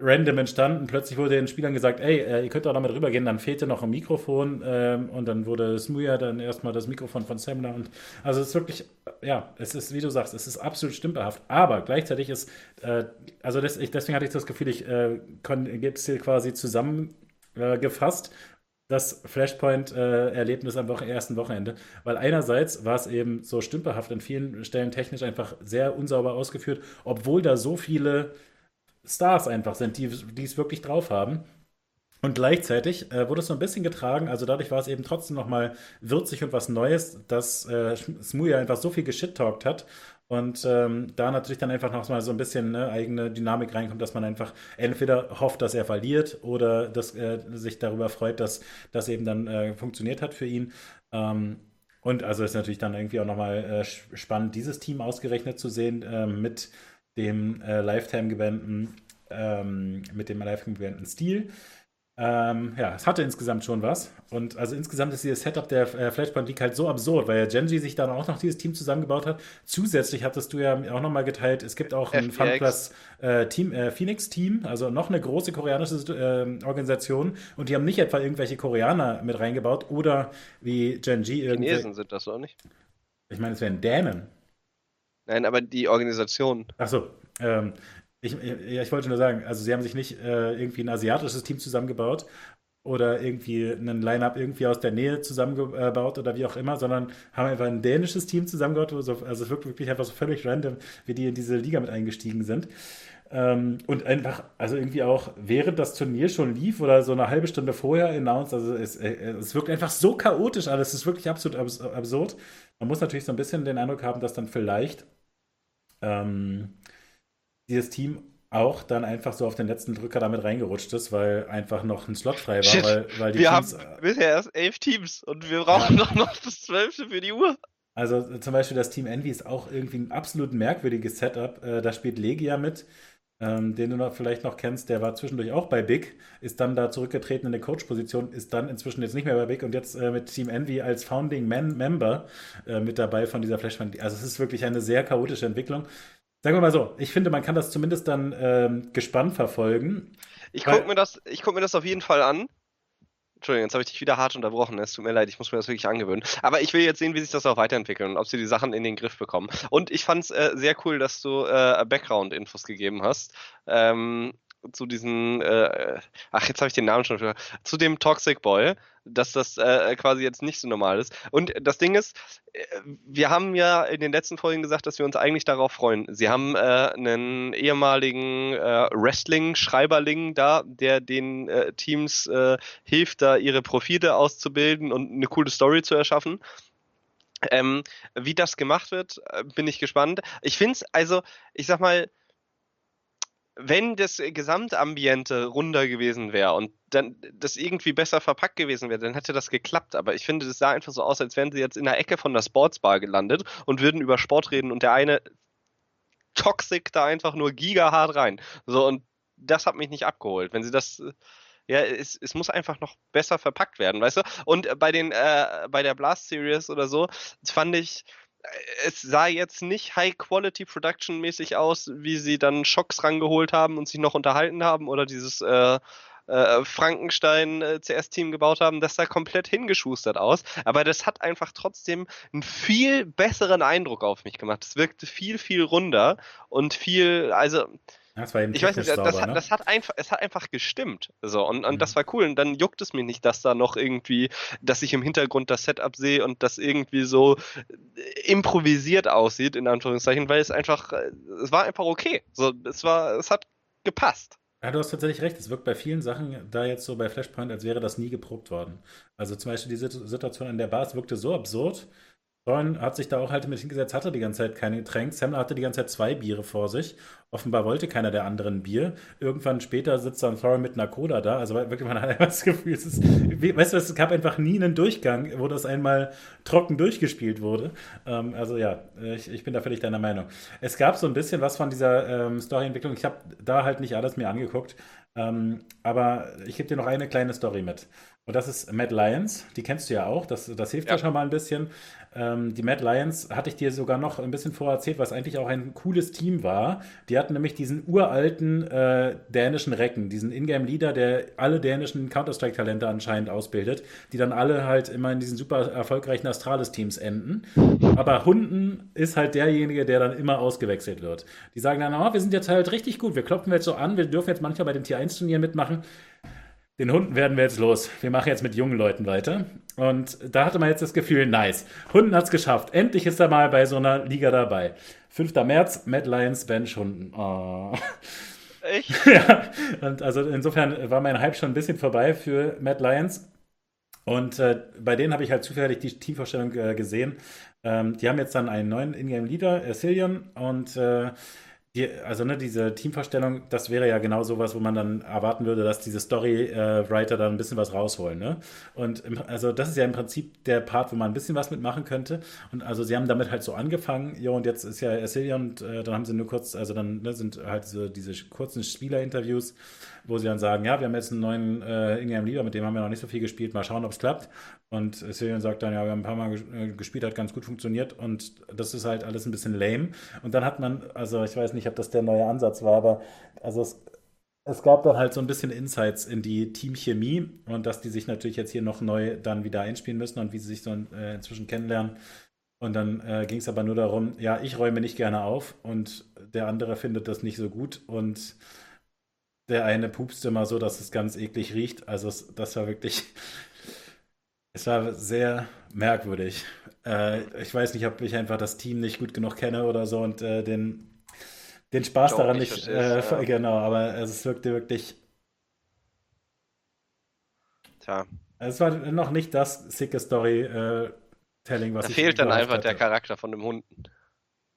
random entstanden. Plötzlich wurde den Spielern gesagt, ey, äh, ihr könnt doch damit rübergehen. Dann fehlte noch ein Mikrofon ähm, und dann wurde Smuja dann erstmal das Mikrofon von Samler. Und also es ist wirklich, ja, es ist, wie du sagst, es ist absolut stümperhaft. Aber gleichzeitig ist, äh, also deswegen hatte ich das Gefühl, ich äh, gibt es hier quasi zusammengefasst. das Flashpoint-Erlebnis am ersten Wochenende. Weil einerseits war es eben so stümperhaft, an vielen Stellen technisch einfach sehr unsauber ausgeführt, obwohl da so viele Stars einfach sind, die, die es wirklich drauf haben. Und gleichzeitig äh, wurde es so ein bisschen getragen, also dadurch war es eben trotzdem nochmal würzig und was Neues, dass äh, Smoothie einfach so viel geschittalkt hat und ähm, da natürlich dann einfach noch mal so ein bisschen ne, eigene Dynamik reinkommt, dass man einfach entweder hofft, dass er verliert oder dass, äh, sich darüber freut, dass das eben dann äh, funktioniert hat für ihn. Ähm, und also ist natürlich dann irgendwie auch nochmal äh, spannend, dieses Team ausgerechnet zu sehen äh, mit dem äh, Lifetime-gewählten ähm, mit dem Lifetime gewählten Stil. Ähm, ja, es hatte insgesamt schon was. Und also insgesamt ist dieses Setup der äh, Flashpoint League halt so absurd, weil ja Genji sich dann auch noch dieses Team zusammengebaut hat. Zusätzlich hattest du ja auch nochmal geteilt, es gibt auch ein FunPlus äh, Team, äh, Phoenix Team, also noch eine große koreanische äh, Organisation. Und die haben nicht etwa irgendwelche Koreaner mit reingebaut oder wie Genji irgendwie. Chinesen sind das auch nicht. Ich meine, es wären Dänen. Nein, aber die Organisation. Achso, ähm, ich, ja, ich wollte nur sagen, also sie haben sich nicht äh, irgendwie ein asiatisches Team zusammengebaut oder irgendwie einen Line-Up irgendwie aus der Nähe zusammengebaut oder wie auch immer, sondern haben einfach ein dänisches Team zusammengebaut. also es wirkt wirklich einfach so völlig random, wie die in diese Liga mit eingestiegen sind. Ähm, und einfach, also irgendwie auch während das Turnier schon lief oder so eine halbe Stunde vorher announced, also es, äh, es wirkt einfach so chaotisch alles, es ist wirklich absolut absurd. Man muss natürlich so ein bisschen den Eindruck haben, dass dann vielleicht ähm, dieses Team auch dann einfach so auf den letzten Drücker damit reingerutscht ist, weil einfach noch ein Slot frei war. Shit. Weil, weil wir Teams, haben bisher erst elf Teams und wir brauchen ja. noch das zwölfte für die Uhr. Also zum Beispiel das Team Envy ist auch irgendwie ein absolut merkwürdiges Setup. Äh, da spielt Legia mit, ähm, den du noch vielleicht noch kennst. Der war zwischendurch auch bei Big, ist dann da zurückgetreten in der Coach-Position, ist dann inzwischen jetzt nicht mehr bei Big und jetzt äh, mit Team Envy als Founding Man Member äh, mit dabei von dieser Flash. Also es ist wirklich eine sehr chaotische Entwicklung. Sagen wir mal so, ich finde, man kann das zumindest dann ähm, gespannt verfolgen. Ich gucke mir, das, guck mir das auf jeden Fall an. Entschuldigung, jetzt habe ich dich wieder hart unterbrochen. Es tut mir leid, ich muss mir das wirklich angewöhnen. Aber ich will jetzt sehen, wie sich das auch weiterentwickelt und ob sie die Sachen in den Griff bekommen. Und ich fand es äh, sehr cool, dass du äh, Background-Infos gegeben hast. Ähm, zu diesen, äh, ach, jetzt habe ich den Namen schon für, zu dem Toxic Boy, dass das äh, quasi jetzt nicht so normal ist. Und das Ding ist, äh, wir haben ja in den letzten Folgen gesagt, dass wir uns eigentlich darauf freuen. Sie haben äh, einen ehemaligen äh, Wrestling-Schreiberling da, der den äh, Teams hilft, da ihre Profile auszubilden und eine coole Story zu erschaffen. Ähm, wie das gemacht wird, bin ich gespannt. Ich finde es, also, ich sag mal, wenn das Gesamtambiente runder gewesen wäre und dann das irgendwie besser verpackt gewesen wäre, dann hätte das geklappt. Aber ich finde, das sah einfach so aus, als wären sie jetzt in der Ecke von der Sportsbar gelandet und würden über Sport reden und der eine toxic da einfach nur gigahart rein. So, und das hat mich nicht abgeholt. Wenn sie das, ja, es, es muss einfach noch besser verpackt werden, weißt du? Und bei den, äh, bei der Blast Series oder so, fand ich, es sah jetzt nicht High-Quality-Production-mäßig aus, wie sie dann Schocks rangeholt haben und sich noch unterhalten haben oder dieses äh, äh, Frankenstein-CS-Team äh, gebaut haben. Das sah komplett hingeschustert aus. Aber das hat einfach trotzdem einen viel besseren Eindruck auf mich gemacht. Es wirkte viel, viel runder und viel, also ich weiß nicht, sauber, das, hat, ne? das hat einfach, es hat einfach gestimmt. So, und, und mhm. das war cool. Und dann juckt es mich nicht, dass da noch irgendwie, dass ich im Hintergrund das Setup sehe und das irgendwie so äh, improvisiert aussieht, in Anführungszeichen, weil es einfach, es war einfach okay. So, es war, es hat gepasst. Ja, du hast tatsächlich recht. Es wirkt bei vielen Sachen da jetzt so bei Flashpoint, als wäre das nie geprobt worden. Also zum Beispiel die Situation in der Bar, es wirkte so absurd, Thorin hat sich da auch halt mit hingesetzt, hatte die ganze Zeit kein Getränk. Sam hatte die ganze Zeit zwei Biere vor sich. Offenbar wollte keiner der anderen Bier. Irgendwann später sitzt dann Thorin mit einer Cola da. Also wirklich, man hat einfach das Gefühl, es ist, weißt du, es gab einfach nie einen Durchgang, wo das einmal trocken durchgespielt wurde. Ähm, also ja, ich, ich, bin da völlig deiner Meinung. Es gab so ein bisschen was von dieser ähm, Storyentwicklung. Ich habe da halt nicht alles mir angeguckt. Ähm, aber ich gebe dir noch eine kleine Story mit. Und das ist Mad Lions. Die kennst du ja auch. Das, das hilft ja. ja schon mal ein bisschen. Ähm, die Mad Lions hatte ich dir sogar noch ein bisschen vorher erzählt, was eigentlich auch ein cooles Team war. Die hatten nämlich diesen uralten äh, dänischen Recken, diesen Ingame-Leader, der alle dänischen Counter-Strike-Talente anscheinend ausbildet, die dann alle halt immer in diesen super erfolgreichen Astralis-Teams enden. Aber Hunden ist halt derjenige, der dann immer ausgewechselt wird. Die sagen dann, oh, wir sind jetzt halt richtig gut, wir klopfen jetzt so an, wir dürfen jetzt manchmal bei den Tier 1-Turnieren mitmachen den Hunden werden wir jetzt los. Wir machen jetzt mit jungen Leuten weiter. Und da hatte man jetzt das Gefühl, nice. Hunden hat es geschafft. Endlich ist er mal bei so einer Liga dabei. 5. März, Mad Lions Bench Hunden. Oh. Echt? ja, und also insofern war mein Hype schon ein bisschen vorbei für Mad Lions. Und äh, bei denen habe ich halt zufällig die Teamvorstellung äh, gesehen. Ähm, die haben jetzt dann einen neuen Ingame-Leader, Cillian, und äh, die, also ne, diese Teamvorstellung, das wäre ja genau sowas, wo man dann erwarten würde, dass diese Story-Writer da ein bisschen was rausholen. Ne? Und im, also das ist ja im Prinzip der Part, wo man ein bisschen was mitmachen könnte. Und also sie haben damit halt so angefangen, ja, und jetzt ist ja Ercilia und äh, dann haben sie nur kurz, also dann ne, sind halt so diese kurzen Spielerinterviews, wo sie dann sagen, ja, wir haben jetzt einen neuen äh, Ingame Leader, mit dem haben wir noch nicht so viel gespielt, mal schauen, ob es klappt. Und Cillian sagt dann, ja, wir haben ein paar Mal äh, gespielt, hat ganz gut funktioniert und das ist halt alles ein bisschen lame. Und dann hat man, also ich weiß nicht, ob das der neue Ansatz war, aber also es, es gab dann halt so ein bisschen Insights in die Teamchemie und dass die sich natürlich jetzt hier noch neu dann wieder einspielen müssen und wie sie sich so äh, inzwischen kennenlernen. Und dann äh, ging es aber nur darum, ja, ich räume nicht gerne auf und der andere findet das nicht so gut und der eine pupst immer so, dass es ganz eklig riecht. Also es, das war wirklich es war sehr merkwürdig. Äh, ich weiß nicht, ob ich einfach das Team nicht gut genug kenne oder so und äh, den, den Spaß daran nicht. Äh, ja. Genau, aber es wirkte wirklich. Tja. Es war noch nicht das sicke Story-Telling, was da ich fehlt dann einfach hatte. der Charakter von dem Hunden.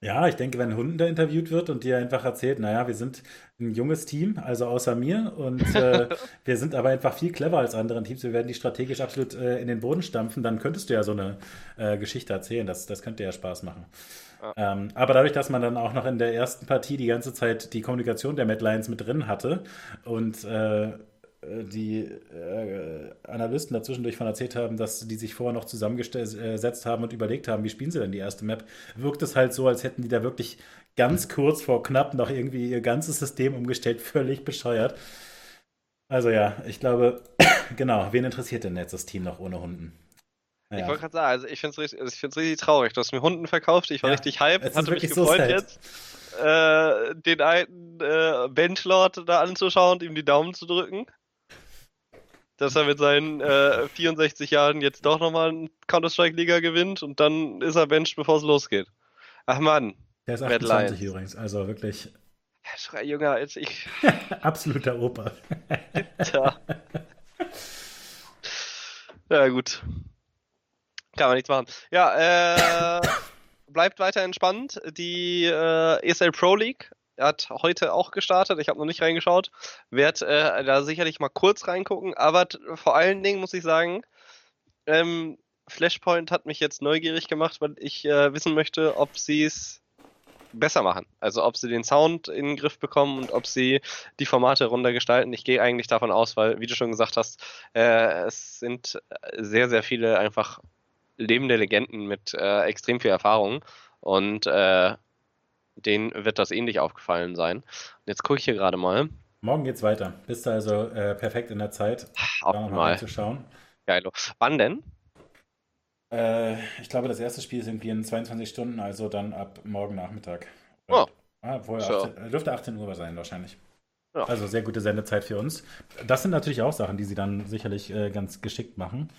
Ja, ich denke, wenn ein Hund da interviewt wird und dir einfach erzählt, naja, wir sind ein junges Team, also außer mir, und äh, wir sind aber einfach viel clever als andere Teams, wir werden die strategisch absolut äh, in den Boden stampfen, dann könntest du ja so eine äh, Geschichte erzählen, das, das könnte ja Spaß machen. Ja. Ähm, aber dadurch, dass man dann auch noch in der ersten Partie die ganze Zeit die Kommunikation der Mad Lions mit drin hatte und äh, die äh, Analysten dazwischendurch von erzählt haben, dass die sich vorher noch zusammengesetzt haben und überlegt haben, wie spielen sie denn die erste Map, wirkt es halt so, als hätten die da wirklich ganz kurz vor knapp noch irgendwie ihr ganzes System umgestellt, völlig bescheuert. Also ja, ich glaube, genau, wen interessiert denn jetzt das Team noch ohne Hunden? Naja. Ich wollte gerade sagen, also ich finde es richtig, also richtig traurig. Du hast mir Hunden verkauft, ich war ja, richtig hyped, hatte mich gefreut so jetzt, äh, den alten äh, Benchlord da anzuschauen und ihm die Daumen zu drücken dass er mit seinen äh, 64 Jahren jetzt doch nochmal einen Counter-Strike-Liga gewinnt und dann ist er benched, bevor es losgeht. Ach man. Der ist 28 übrigens, also wirklich. Schrei jünger als ich. Absoluter Opa. Tja. Ja, gut. Kann man nichts machen. Ja, äh, bleibt weiter entspannt. Die äh, ESL Pro League er hat heute auch gestartet. Ich habe noch nicht reingeschaut. Werde äh, da sicherlich mal kurz reingucken. Aber vor allen Dingen muss ich sagen, ähm, Flashpoint hat mich jetzt neugierig gemacht, weil ich äh, wissen möchte, ob sie es besser machen. Also ob sie den Sound in den Griff bekommen und ob sie die Formate runtergestalten. Ich gehe eigentlich davon aus, weil, wie du schon gesagt hast, äh, es sind sehr, sehr viele einfach lebende Legenden mit äh, extrem viel Erfahrung. Und äh, denen wird das ähnlich aufgefallen sein. Und jetzt gucke ich hier gerade mal. Morgen geht's weiter. Bist du also äh, perfekt in der Zeit, Optimal. zu schauen. Geil. Wann denn? Äh, ich glaube, das erste Spiel ist irgendwie in 22 Stunden, also dann ab morgen Nachmittag. Oh. Ah, vorher so. 18, dürfte 18 Uhr sein wahrscheinlich. Ja. Also sehr gute Sendezeit für uns. Das sind natürlich auch Sachen, die sie dann sicherlich äh, ganz geschickt machen.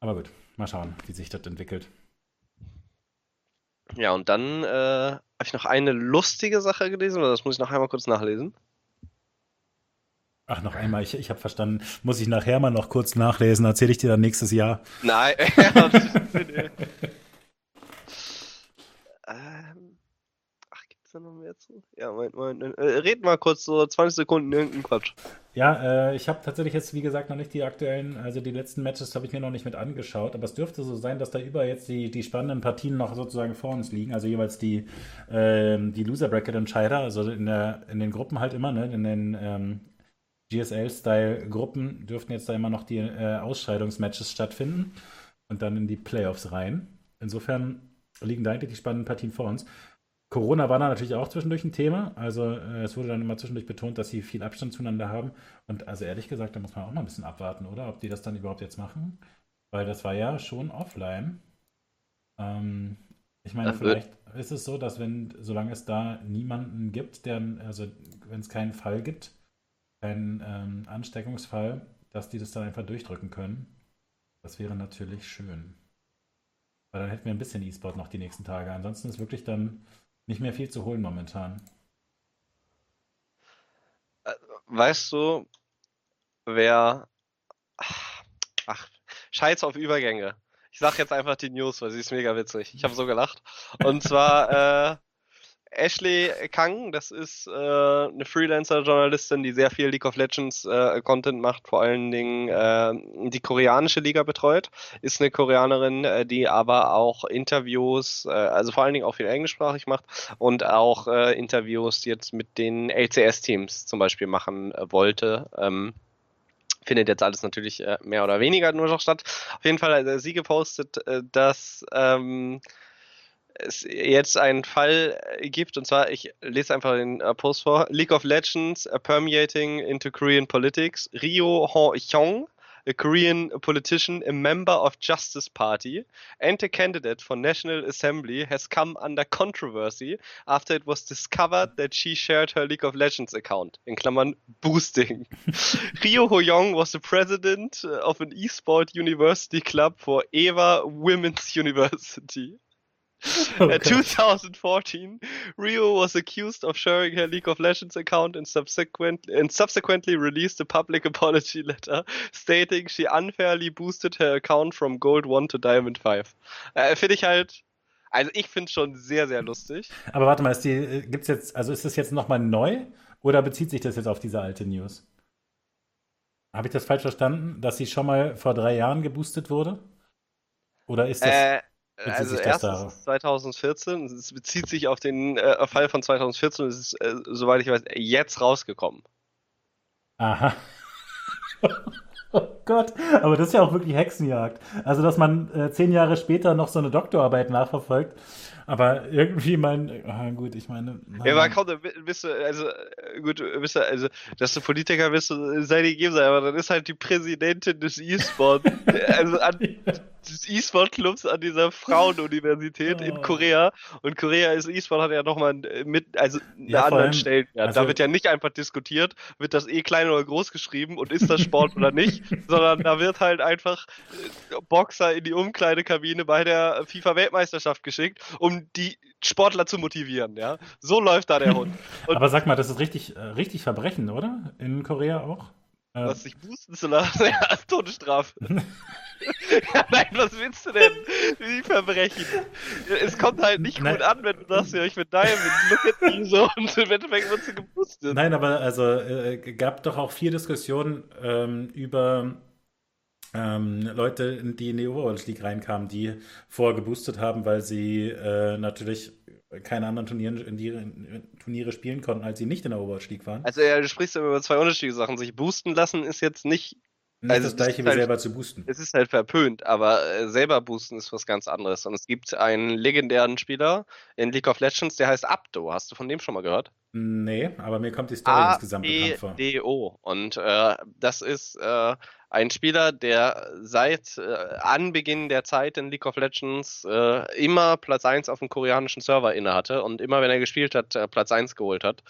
Aber gut, mal schauen, wie sich das entwickelt. Ja, und dann äh, habe ich noch eine lustige Sache gelesen, oder das muss ich noch einmal kurz nachlesen. Ach, noch einmal, ich, ich habe verstanden. Muss ich nachher mal noch kurz nachlesen, erzähle ich dir dann nächstes Jahr. Nein. ähm, da noch mehr zu? Ja, Moment, Moment. Äh, red mal kurz so 20 Sekunden irgendeinen Quatsch. Ja, äh, ich habe tatsächlich jetzt, wie gesagt, noch nicht die aktuellen, also die letzten Matches habe ich mir noch nicht mit angeschaut, aber es dürfte so sein, dass da über jetzt die, die spannenden Partien noch sozusagen vor uns liegen, also jeweils die, äh, die Loser-Bracket-Entscheider, also in, der, in den Gruppen halt immer, ne, in den ähm, GSL-Style-Gruppen dürften jetzt da immer noch die äh, Ausscheidungsmatches stattfinden und dann in die Playoffs rein. Insofern liegen da eigentlich die spannenden Partien vor uns. Corona war da natürlich auch zwischendurch ein Thema. Also äh, es wurde dann immer zwischendurch betont, dass sie viel Abstand zueinander haben. Und also ehrlich gesagt, da muss man auch mal ein bisschen abwarten, oder? Ob die das dann überhaupt jetzt machen. Weil das war ja schon offline. Ähm, ich meine, das vielleicht ist es so, dass wenn, solange es da niemanden gibt, der, also wenn es keinen Fall gibt, keinen ähm, Ansteckungsfall, dass die das dann einfach durchdrücken können. Das wäre natürlich schön. Weil dann hätten wir ein bisschen E-Sport noch die nächsten Tage. Ansonsten ist wirklich dann nicht mehr viel zu holen momentan. weißt du, wer. Ach, Scheiß auf Übergänge. Ich sag jetzt einfach die News, weil sie ist mega witzig. Ich habe so gelacht. Und zwar äh, Ashley Kang, das ist äh, eine Freelancer-Journalistin, die sehr viel League of Legends äh, Content macht, vor allen Dingen äh, die koreanische Liga betreut. Ist eine Koreanerin, äh, die aber auch Interviews, äh, also vor allen Dingen auch viel englischsprachig macht und auch äh, Interviews jetzt mit den LCS-Teams zum Beispiel machen wollte. Ähm, findet jetzt alles natürlich mehr oder weniger nur noch statt. Auf jeden Fall hat sie gepostet, dass ähm, es jetzt einen Fall gibt, und zwar, ich lese einfach den äh, Post vor, League of Legends uh, permeating into Korean politics. Ryo Ho-hyung a Korean politician, a member of Justice Party, and a candidate for National Assembly, has come under controversy after it was discovered that she shared her League of Legends account. In Klammern boosting. Rio Hoyong was the president of an esport university club for Eva Women's University. Oh, in 2014, Rio was accused of sharing her League of Legends account and, subsequent, and subsequently released a public apology letter stating she unfairly boosted her account from Gold 1 to Diamond 5. Äh, finde ich halt, also ich finde es schon sehr, sehr lustig. Aber warte mal, ist die, äh, gibt's jetzt, also ist das jetzt nochmal neu oder bezieht sich das jetzt auf diese alte News? Habe ich das falsch verstanden, dass sie schon mal vor drei Jahren geboostet wurde? Oder ist das. Äh, also erstens 2014, es bezieht sich auf den äh, Fall von 2014 und es ist, äh, soweit ich weiß, jetzt rausgekommen. Aha. Gott, aber das ist ja auch wirklich Hexenjagd. Also, dass man äh, zehn Jahre später noch so eine Doktorarbeit nachverfolgt aber irgendwie mein, ah, gut, ich meine. Ja, aber komm, dann bist du, also, gut, bist du, also, dass du Politiker bist, sei dir gegeben sein, aber dann ist halt die Präsidentin des E-Sport, also an, des E-Sport-Clubs an dieser Frauenuniversität oh. in Korea. Und Korea ist E-Sport hat ja nochmal mit, also einen ja, anderen Stellenwert. Also, da wird ja nicht einfach diskutiert, wird das eh klein oder groß geschrieben und ist das Sport oder nicht, sondern da wird halt einfach Boxer in die Umkleidekabine bei der FIFA-Weltmeisterschaft geschickt, um die Sportler zu motivieren, ja. So läuft da der Hund. Und Aber sag mal, das ist richtig, äh, richtig Verbrechen, oder? In Korea auch? Äh, was sich boosten zu lassen, ja, Todesstrafe. ja, nein, was willst du denn? Wie Verbrechen? Es kommt halt nicht nein. gut an, wenn du sagst, ja, ich bin Diamond, look at me so und im Endeffekt wird sie geboostet. Nein, aber also äh, gab doch auch viel Diskussion ähm, über ähm, Leute, die in die Overwatch League reinkamen, die vorgeboostet haben, weil sie äh, natürlich keine anderen Turniere, in die, Turniere spielen konnten, als sie nicht in der Overwatch League waren. Also ja, du sprichst über zwei unterschiedliche Sachen. Sich boosten lassen ist jetzt nicht nicht also das gleiche wie halt, selber zu boosten. Es ist halt verpönt, aber äh, selber boosten ist was ganz anderes. Und es gibt einen legendären Spieler in League of Legends, der heißt Abdo. Hast du von dem schon mal gehört? Nee, aber mir kommt die Story insgesamt bekannt vor. D-O. Und äh, das ist äh, ein Spieler, der seit äh, Anbeginn der Zeit in League of Legends äh, immer Platz 1 auf dem koreanischen Server innehatte und immer, wenn er gespielt hat, äh, Platz 1 geholt hat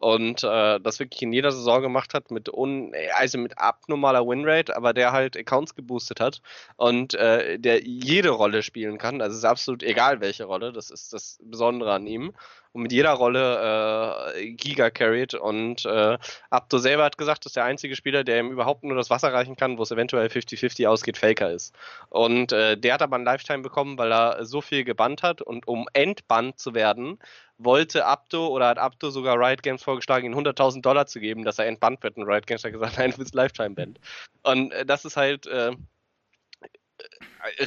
und äh, das wirklich in jeder Saison gemacht hat mit un also mit abnormaler Winrate, aber der halt Accounts geboostet hat und der jede Rolle spielen kann. Also es ist absolut egal welche Rolle, das ist das Besondere an ihm und mit jeder Rolle äh, Giga carried und äh, Abdo selber hat gesagt, dass der einzige Spieler, der ihm überhaupt nur das Wasser reichen kann, wo es eventuell 50-50 ausgeht, Faker ist. Und äh, der hat aber ein Lifetime bekommen, weil er so viel gebannt hat und um entbannt zu werden, wollte Abdo oder hat Abdo sogar Riot Games vorgeschlagen, ihm 100.000 Dollar zu geben, dass er entbannt wird und Riot Games hat gesagt, nein, du bist Lifetime Band. Und äh, das ist halt äh,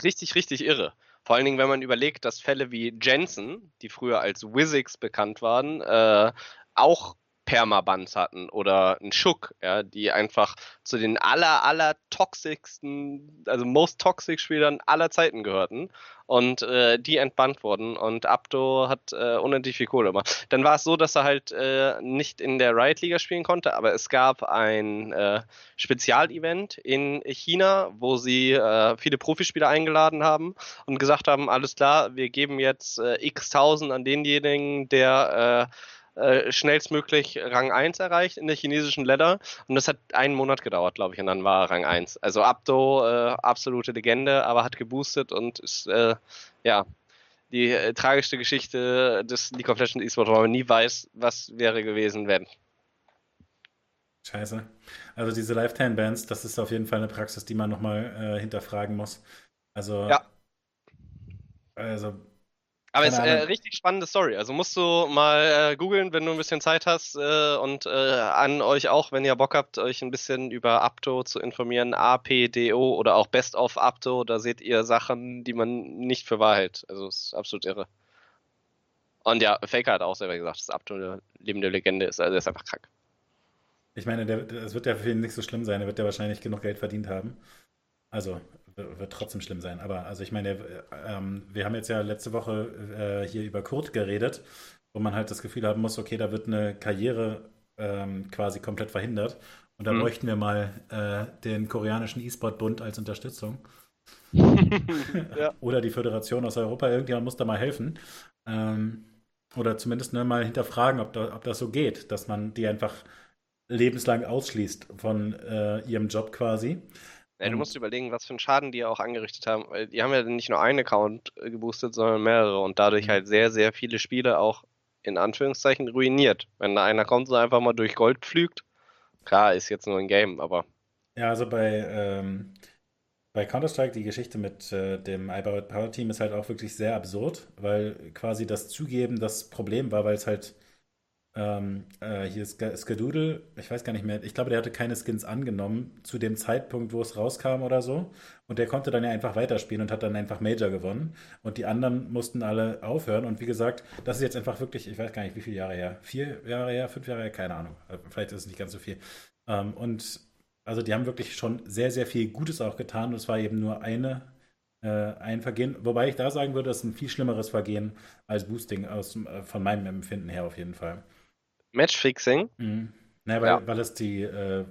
richtig, richtig irre. Vor allen Dingen, wenn man überlegt, dass Fälle wie Jensen, die früher als Wizix bekannt waren, äh, auch Permabans hatten oder ein Schuck, ja, die einfach zu den aller, aller toxicsten, also most toxic Spielern aller Zeiten gehörten und äh, die entbannt wurden und Abdo hat äh, unendlich viel Kohle gemacht. Dann war es so, dass er halt äh, nicht in der Riot-Liga spielen konnte, aber es gab ein äh, Spezialevent in China, wo sie äh, viele Profispieler eingeladen haben und gesagt haben, alles klar, wir geben jetzt äh, x tausend an denjenigen, der äh, äh, schnellstmöglich Rang 1 erreicht in der chinesischen Ladder. Und das hat einen Monat gedauert, glaube ich, und dann war er Rang 1. Also Abdo, äh, absolute Legende, aber hat geboostet und ist, äh, ja, die äh, tragischste Geschichte des League of Legends E-Sport, wo man nie weiß, was wäre gewesen, wenn. Scheiße. Also diese Lifetime-Bands, das ist auf jeden Fall eine Praxis, die man nochmal äh, hinterfragen muss. Also, Ja. also Aber es ist äh, richtig spannende Story. Also musst du mal äh, googeln, wenn du ein bisschen Zeit hast äh, und äh, an euch auch, wenn ihr Bock habt, euch ein bisschen über Apto zu informieren, APDO oder auch Best of Apto, da seht ihr Sachen, die man nicht für wahr hält. Also es ist absolut irre. Und ja, Faker hat auch selber gesagt, dass Apto eine lebende Legende ist. Also er ist einfach krank. Ich meine, es wird ja für ihn nicht so schlimm sein. Er wird ja wahrscheinlich genug Geld verdient haben. Also, wird trotzdem schlimm sein. Aber, also ich meine, ähm, wir haben jetzt ja letzte Woche äh, hier über Kurt geredet, wo man halt das Gefühl haben muss, okay, da wird eine Karriere ähm, quasi komplett verhindert. Und da Mhm. bräuchten wir mal äh, den koreanischen E-Sport-Bund als Unterstützung. Ja. Oder die Föderation aus Europa. Irgendjemand muss da mal helfen. Ähm, oder zumindest ne, mal hinterfragen, ob, da, ob das so geht, dass man die einfach lebenslang ausschließt von äh, ihrem Job quasi. Ja, du musst überlegen, was für einen Schaden die auch angerichtet haben. Weil Die haben ja nicht nur einen Account äh, geboostet, sondern mehrere und dadurch Mhm. halt sehr, sehr viele Spiele auch in Anführungszeichen ruiniert. Wenn da einer kommt und einfach mal durch Gold pflügt, klar, ist jetzt nur ein Game, aber Ja, also bei, ähm, bei Counter-Strike, die Geschichte mit äh, dem iBout Power Team ist halt auch wirklich sehr absurd, weil quasi das Zugeben das Problem war, weil es halt ähm, äh, hier Sk Skadoodle, ich weiß gar nicht mehr, ich glaube, der hatte keine Skins angenommen zu dem Zeitpunkt, wo es rauskam oder so. Und der konnte dann ja einfach weiterspielen und hat dann einfach Major gewonnen. Und die anderen mussten alle aufhören. Und wie gesagt, das ist jetzt einfach wirklich, ich weiß gar nicht, wie viele Jahre her. Vier Jahre her, fünf Jahre her, keine Ahnung. Äh, Vielleicht ist es nicht ganz so viel. Ähm, und also die haben wirklich schon sehr, sehr viel Gutes auch getan. Und es war eben nur eine, äh, ein Vergehen. Wobei ich da sagen würde, das ist ein viel schlimmeres Vergehen als Boosting aus, äh, von meinem Empfinden her auf jeden Fall. Matchfixing, Mhm. Naja, weil, Ja. weil es die äh,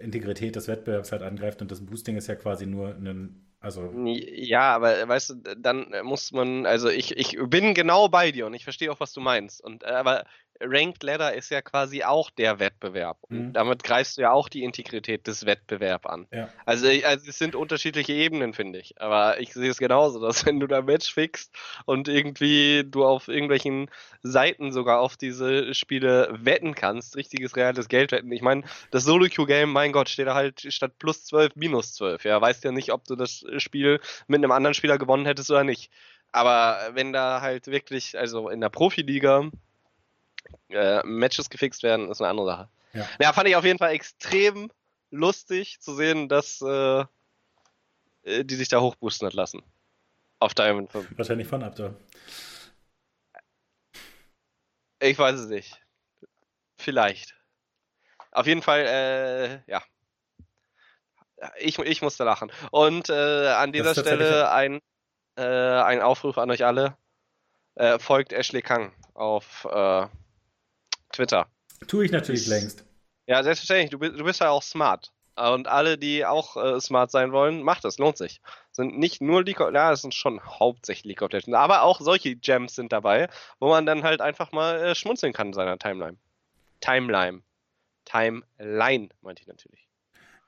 Integrität des Wettbewerbs halt angreift und das Boosting ist ja quasi nur ein, also ja, aber äh, weißt du, dann muss man, also ich, ich bin genau bei dir und ich verstehe auch, was du meinst. Und äh, aber Ranked Ladder ist ja quasi auch der Wettbewerb. Und Mhm. damit greifst du ja auch die Integrität des Wettbewerbs an. ja. Also, also es sind unterschiedliche Ebenen, finde ich. Aber ich sehe es genauso, dass wenn du da Match fixst und irgendwie du auf irgendwelchen Seiten sogar auf diese Spiele wetten kannst, richtiges reales Geld wetten. Ich meine, das Solo-Queue-Game, mein Gott, steht da halt statt plus 12 minus 12. Ja, weißt ja nicht, ob du das Spiel mit einem anderen Spieler gewonnen hättest oder nicht. Aber wenn da halt wirklich, also in der Profiliga äh, Matches gefixt werden, ist eine andere Sache. Ja. Ja, fand ich auf jeden Fall extrem lustig zu sehen, dass äh, äh, die sich da hochboosten hat lassen. Auf Diamond 5. wahrscheinlich von Abdor. Ich weiß es nicht. Vielleicht. Auf jeden Fall, äh, ja. Ich, ich musste lachen. Und äh, an dieser Stelle ein, äh, ein Aufruf an euch alle. Äh, folgt Ashley Kang auf äh, Twitter. Tue ich natürlich Ist- längst. Ja, selbstverständlich. Du bist, du bist ja auch smart. Und alle, die auch äh, smart sein wollen, macht es, lohnt sich. Sind nicht nur League of, ja, es sind schon hauptsächlich League of Legends, aber auch solche Gems sind dabei, wo man dann halt einfach mal äh, schmunzeln kann in seiner Timeline. Timeline. Timeline, meinte ich natürlich.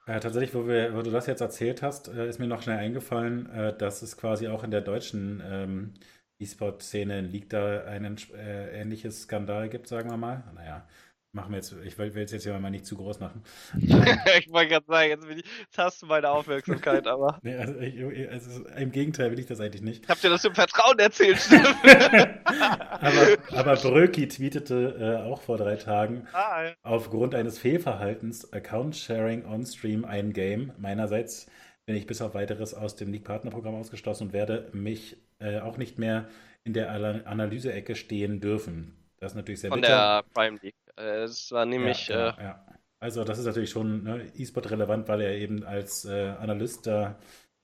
Äh, tatsächlich, wo, wir, wo du das jetzt erzählt hast, äh, ist mir noch schnell eingefallen, äh, dass es quasi auch in der deutschen ähm, E-Sport-Szene in League da ein äh, ähnliches Skandal gibt, sagen wir mal. Naja, machen wir jetzt, ich will es jetzt hier mal nicht zu groß machen. ich wollte gerade sagen, jetzt, ich, jetzt hast du meine Aufmerksamkeit, aber Nee, also, ich, also im Gegenteil will ich das eigentlich nicht. ich hab dir das im Vertrauen erzählt. Aber, aber Bröki tweetete äh, auch vor drei Tagen, ah, ja. aufgrund eines Fehlverhaltens Account Sharing on Stream ein Game. Meinerseits bin ich bis auf weiteres aus dem League Partnerprogramm ausgeschlossen und werde mich äh, auch nicht mehr in der Ana- Analyse-Ecke stehen dürfen. Das ist natürlich sehr Von bitter. der Prime League. Äh, Es war nämlich, ja, äh, genau, ja. Also das ist natürlich schon ne, E-Sport relevant, weil er eben als äh, Analyst da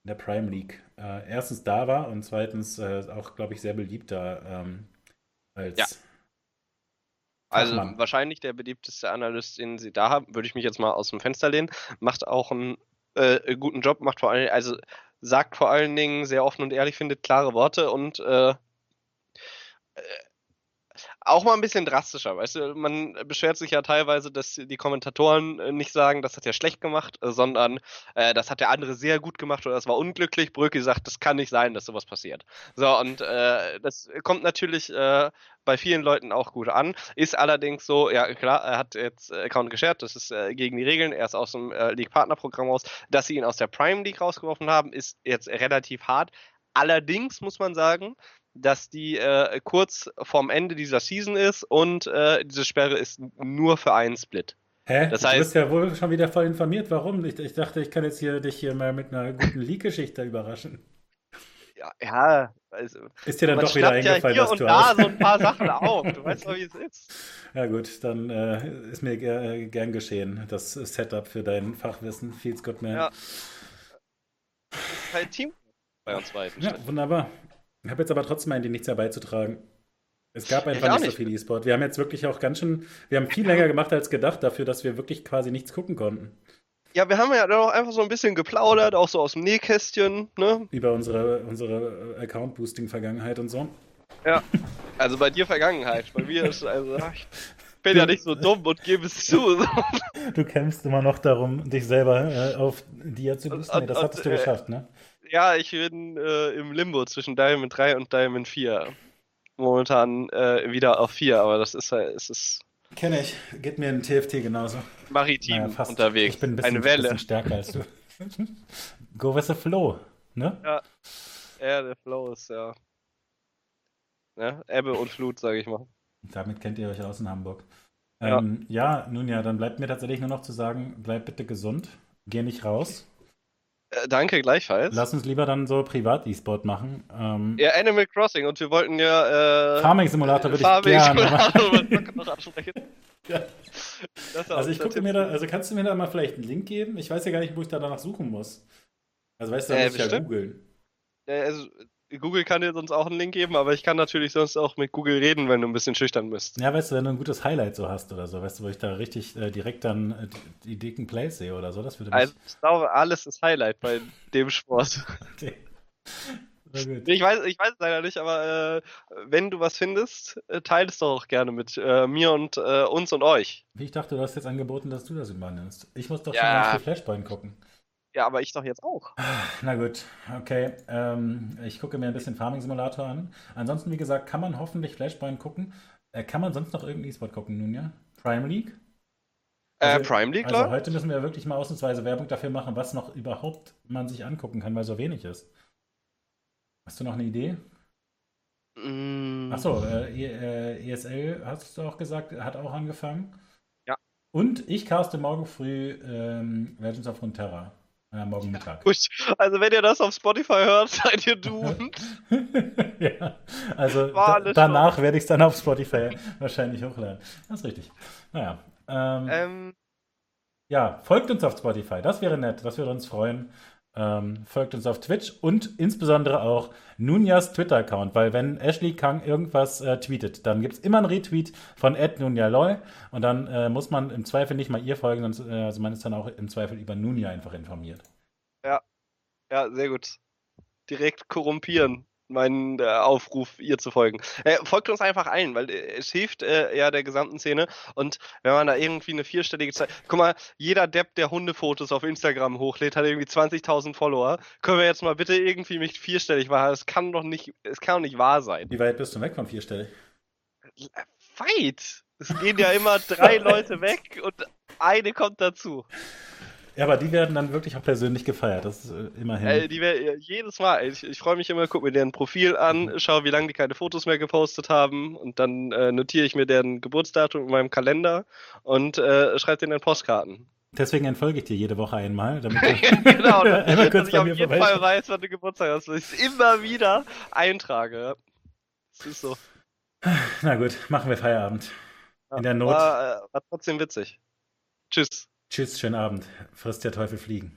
in der Prime League äh, erstens da war und zweitens äh, auch, glaube ich, sehr beliebt da ähm, als Ja. Also Fachmann. wahrscheinlich der beliebteste Analyst, den sie da haben, würde ich mich jetzt mal aus dem Fenster lehnen, macht auch einen äh, guten Job, macht vor allem, also sagt vor allen Dingen sehr offen und ehrlich, findet klare Worte und äh, äh, auch mal ein bisschen drastischer, weißt du, man beschwert sich ja teilweise, dass die Kommentatoren äh, nicht sagen, das hat er schlecht gemacht, äh, sondern äh, das hat der andere sehr gut gemacht oder das war unglücklich. Brücke sagt, das kann nicht sein, dass sowas passiert. So, und äh, das kommt natürlich äh, bei vielen Leuten auch gut an. Ist allerdings so, ja klar, er hat jetzt Account geshared, das ist äh, gegen die Regeln, er ist aus dem äh, League-Partner-Programm raus. Dass sie ihn aus der Prime League rausgeworfen haben, ist jetzt relativ hart. Allerdings muss man sagen, dass die äh, kurz vorm Ende dieser Season ist und äh, diese Sperre ist nur für einen Split. Hä? Das heißt, du bist ja wohl schon wieder voll informiert. Warum? Ich, ich dachte, ich kann jetzt hier dich hier mal mit einer guten League-Geschichte überraschen. Ja, ja also, ist dir dann doch wieder eingefallen, ja hier und da so ein paar Sachen auf. Du weißt doch, wie es ist. Ja gut, dann äh, ist mir äh, gern geschehen. Das Setup für dein Fachwissen. Feels good, man. Ja. Kein Team bei uns beiden. Ja, wunderbar. Ich habe jetzt aber trotzdem eigentlich nichts herbeizutragen. Es gab einfach nicht, nicht so viel E-Sport. Wir haben jetzt wirklich auch ganz schön, wir haben viel länger gemacht als gedacht dafür, dass wir wirklich quasi nichts gucken konnten. Ja, wir haben ja dann auch einfach so ein bisschen geplaudert, auch so aus dem Nähkästchen, ne? Über unsere, unsere Account-Boosting-Vergangenheit und so. Ja, also bei dir Vergangenheit. Bei mir ist also, ich bin ja nicht so dumm und gebe es zu. Du kämpfst immer noch darum, dich selber äh, auf Dia zu boosten. Nee, das hattest du äh, geschafft, ne? Ja, ich bin äh, im Limbo zwischen Diamond 3 und Diamond 4. Momentan äh, wieder auf 4, aber das ist halt, es ist. Kenne ich, geht mir in TFT genauso. Maritim naja, unterwegs. Ich bin ein bisschen, Eine Welle. bisschen stärker als du. Go with the flow, ne? Ja. Ja, der Flow ist ja. Ne? Ebbe und Flut, sage ich mal. Damit kennt ihr euch aus in Hamburg. Ähm, ja. nun ja, dann bleibt mir tatsächlich nur noch zu sagen, bleib bitte gesund, geh nicht raus. Äh, danke, gleichfalls. Lass uns lieber dann so Privat-E-Sport machen. Ähm, ja, Animal Crossing und wir wollten ja. Äh, Farming Simulator würde ich gerne. ja. Also ich gucke mir da, also kannst du mir da mal vielleicht einen Link geben? Ich weiß ja gar nicht, wo ich da danach suchen muss. Also weißt du, da äh, muss ich ja googeln. Äh, also Google kann dir sonst auch einen Link geben, aber ich kann natürlich sonst auch mit Google reden, wenn du ein bisschen schüchtern bist. Ja, weißt du, wenn du ein gutes Highlight so hast oder so, weißt du, wo ich da richtig äh, direkt dann äh, die dicken Plays sehe oder so, das würde mich... Also ich glaube, alles ist Highlight bei dem Sport. Okay. Ich weiß, ich weiß es leider nicht, aber äh, wenn du was findest, äh, teile es doch auch gerne mit äh, mir und äh, uns und euch. Ich dachte, du hast jetzt angeboten, dass du das übernimmst. Ich muss doch ja. schon mal Flashpoint gucken. Ja, aber ich doch jetzt auch. Na gut, okay. Ähm, ich gucke mir ein bisschen Farming Simulator an. Ansonsten, wie gesagt, kann man hoffentlich Flashpoint gucken. Äh, kann man sonst noch irgendeinen E-Sport gucken nun, ja? Prime League? Äh, also, äh, Prime League, Also heute müssen wir wirklich mal ausnahmsweise Werbung dafür machen, was noch überhaupt man sich angucken kann, weil so wenig ist. Hast du noch eine Idee? Mm. Achso, äh, ESL äh, e hast du auch gesagt, hat auch angefangen. Ja. Und ich caste morgen früh ähm, Legends of Runeterra. Ja, morgen Mittag. Gut, also wenn ihr das auf Spotify hört, seid ihr doomed. ja, also da, danach werde ich es dann auf Spotify wahrscheinlich hochladen. Das ist richtig. Naja. Ähm, ähm, ja, folgt uns auf Spotify, das wäre nett, das würde uns freuen. Ähm, folgt uns auf Twitch und insbesondere auch Nunjas Twitter-Account, weil wenn Ashley Kang irgendwas äh, tweetet, dann gibt es immer einen Retweet von @nunjalol und dann äh, muss man im Zweifel nicht mal ihr folgen, sondern äh, also man ist dann auch im Zweifel über Nunja einfach informiert. Ja, ja, sehr gut. Direkt korrumpieren meinen äh, Aufruf, ihr zu folgen. Äh, folgt uns einfach allen, weil äh, es hilft äh, ja der gesamten Szene. Und wenn man da irgendwie eine vierstellige Zeit. Guck mal, jeder Depp, der Hundefotos auf Instagram hochlädt, hat irgendwie 20.000 Follower. Können wir jetzt mal bitte irgendwie mich vierstellig machen? Das kann doch nicht, es kann doch nicht wahr sein. Wie weit bist du weg von vierstellig? Weit! Es gehen ja immer drei Leute weg und eine kommt dazu. Ja, aber die werden dann wirklich auch persönlich gefeiert, das ist äh, immerhin. Äh, die wär, jedes Mal, ich, ich freue mich immer, gucke mir deren Profil an, mhm. schaue, wie lange die keine Fotos mehr gepostet haben und dann äh, notiere ich mir deren Geburtsdatum in meinem Kalender und äh, schreibe denen dann Postkarten. Deswegen entfolge ich dir jede Woche einmal, damit du genau, einmal kurz dass ich auf jeden Fall weiß, wann du Geburtstag hast, weil ich es immer wieder eintrage. Das ist so. Na gut, machen wir Feierabend. In der Not. War, äh, war trotzdem witzig. Tschüss. Tschüss, schönen Abend. Frisst der Teufel fliegen.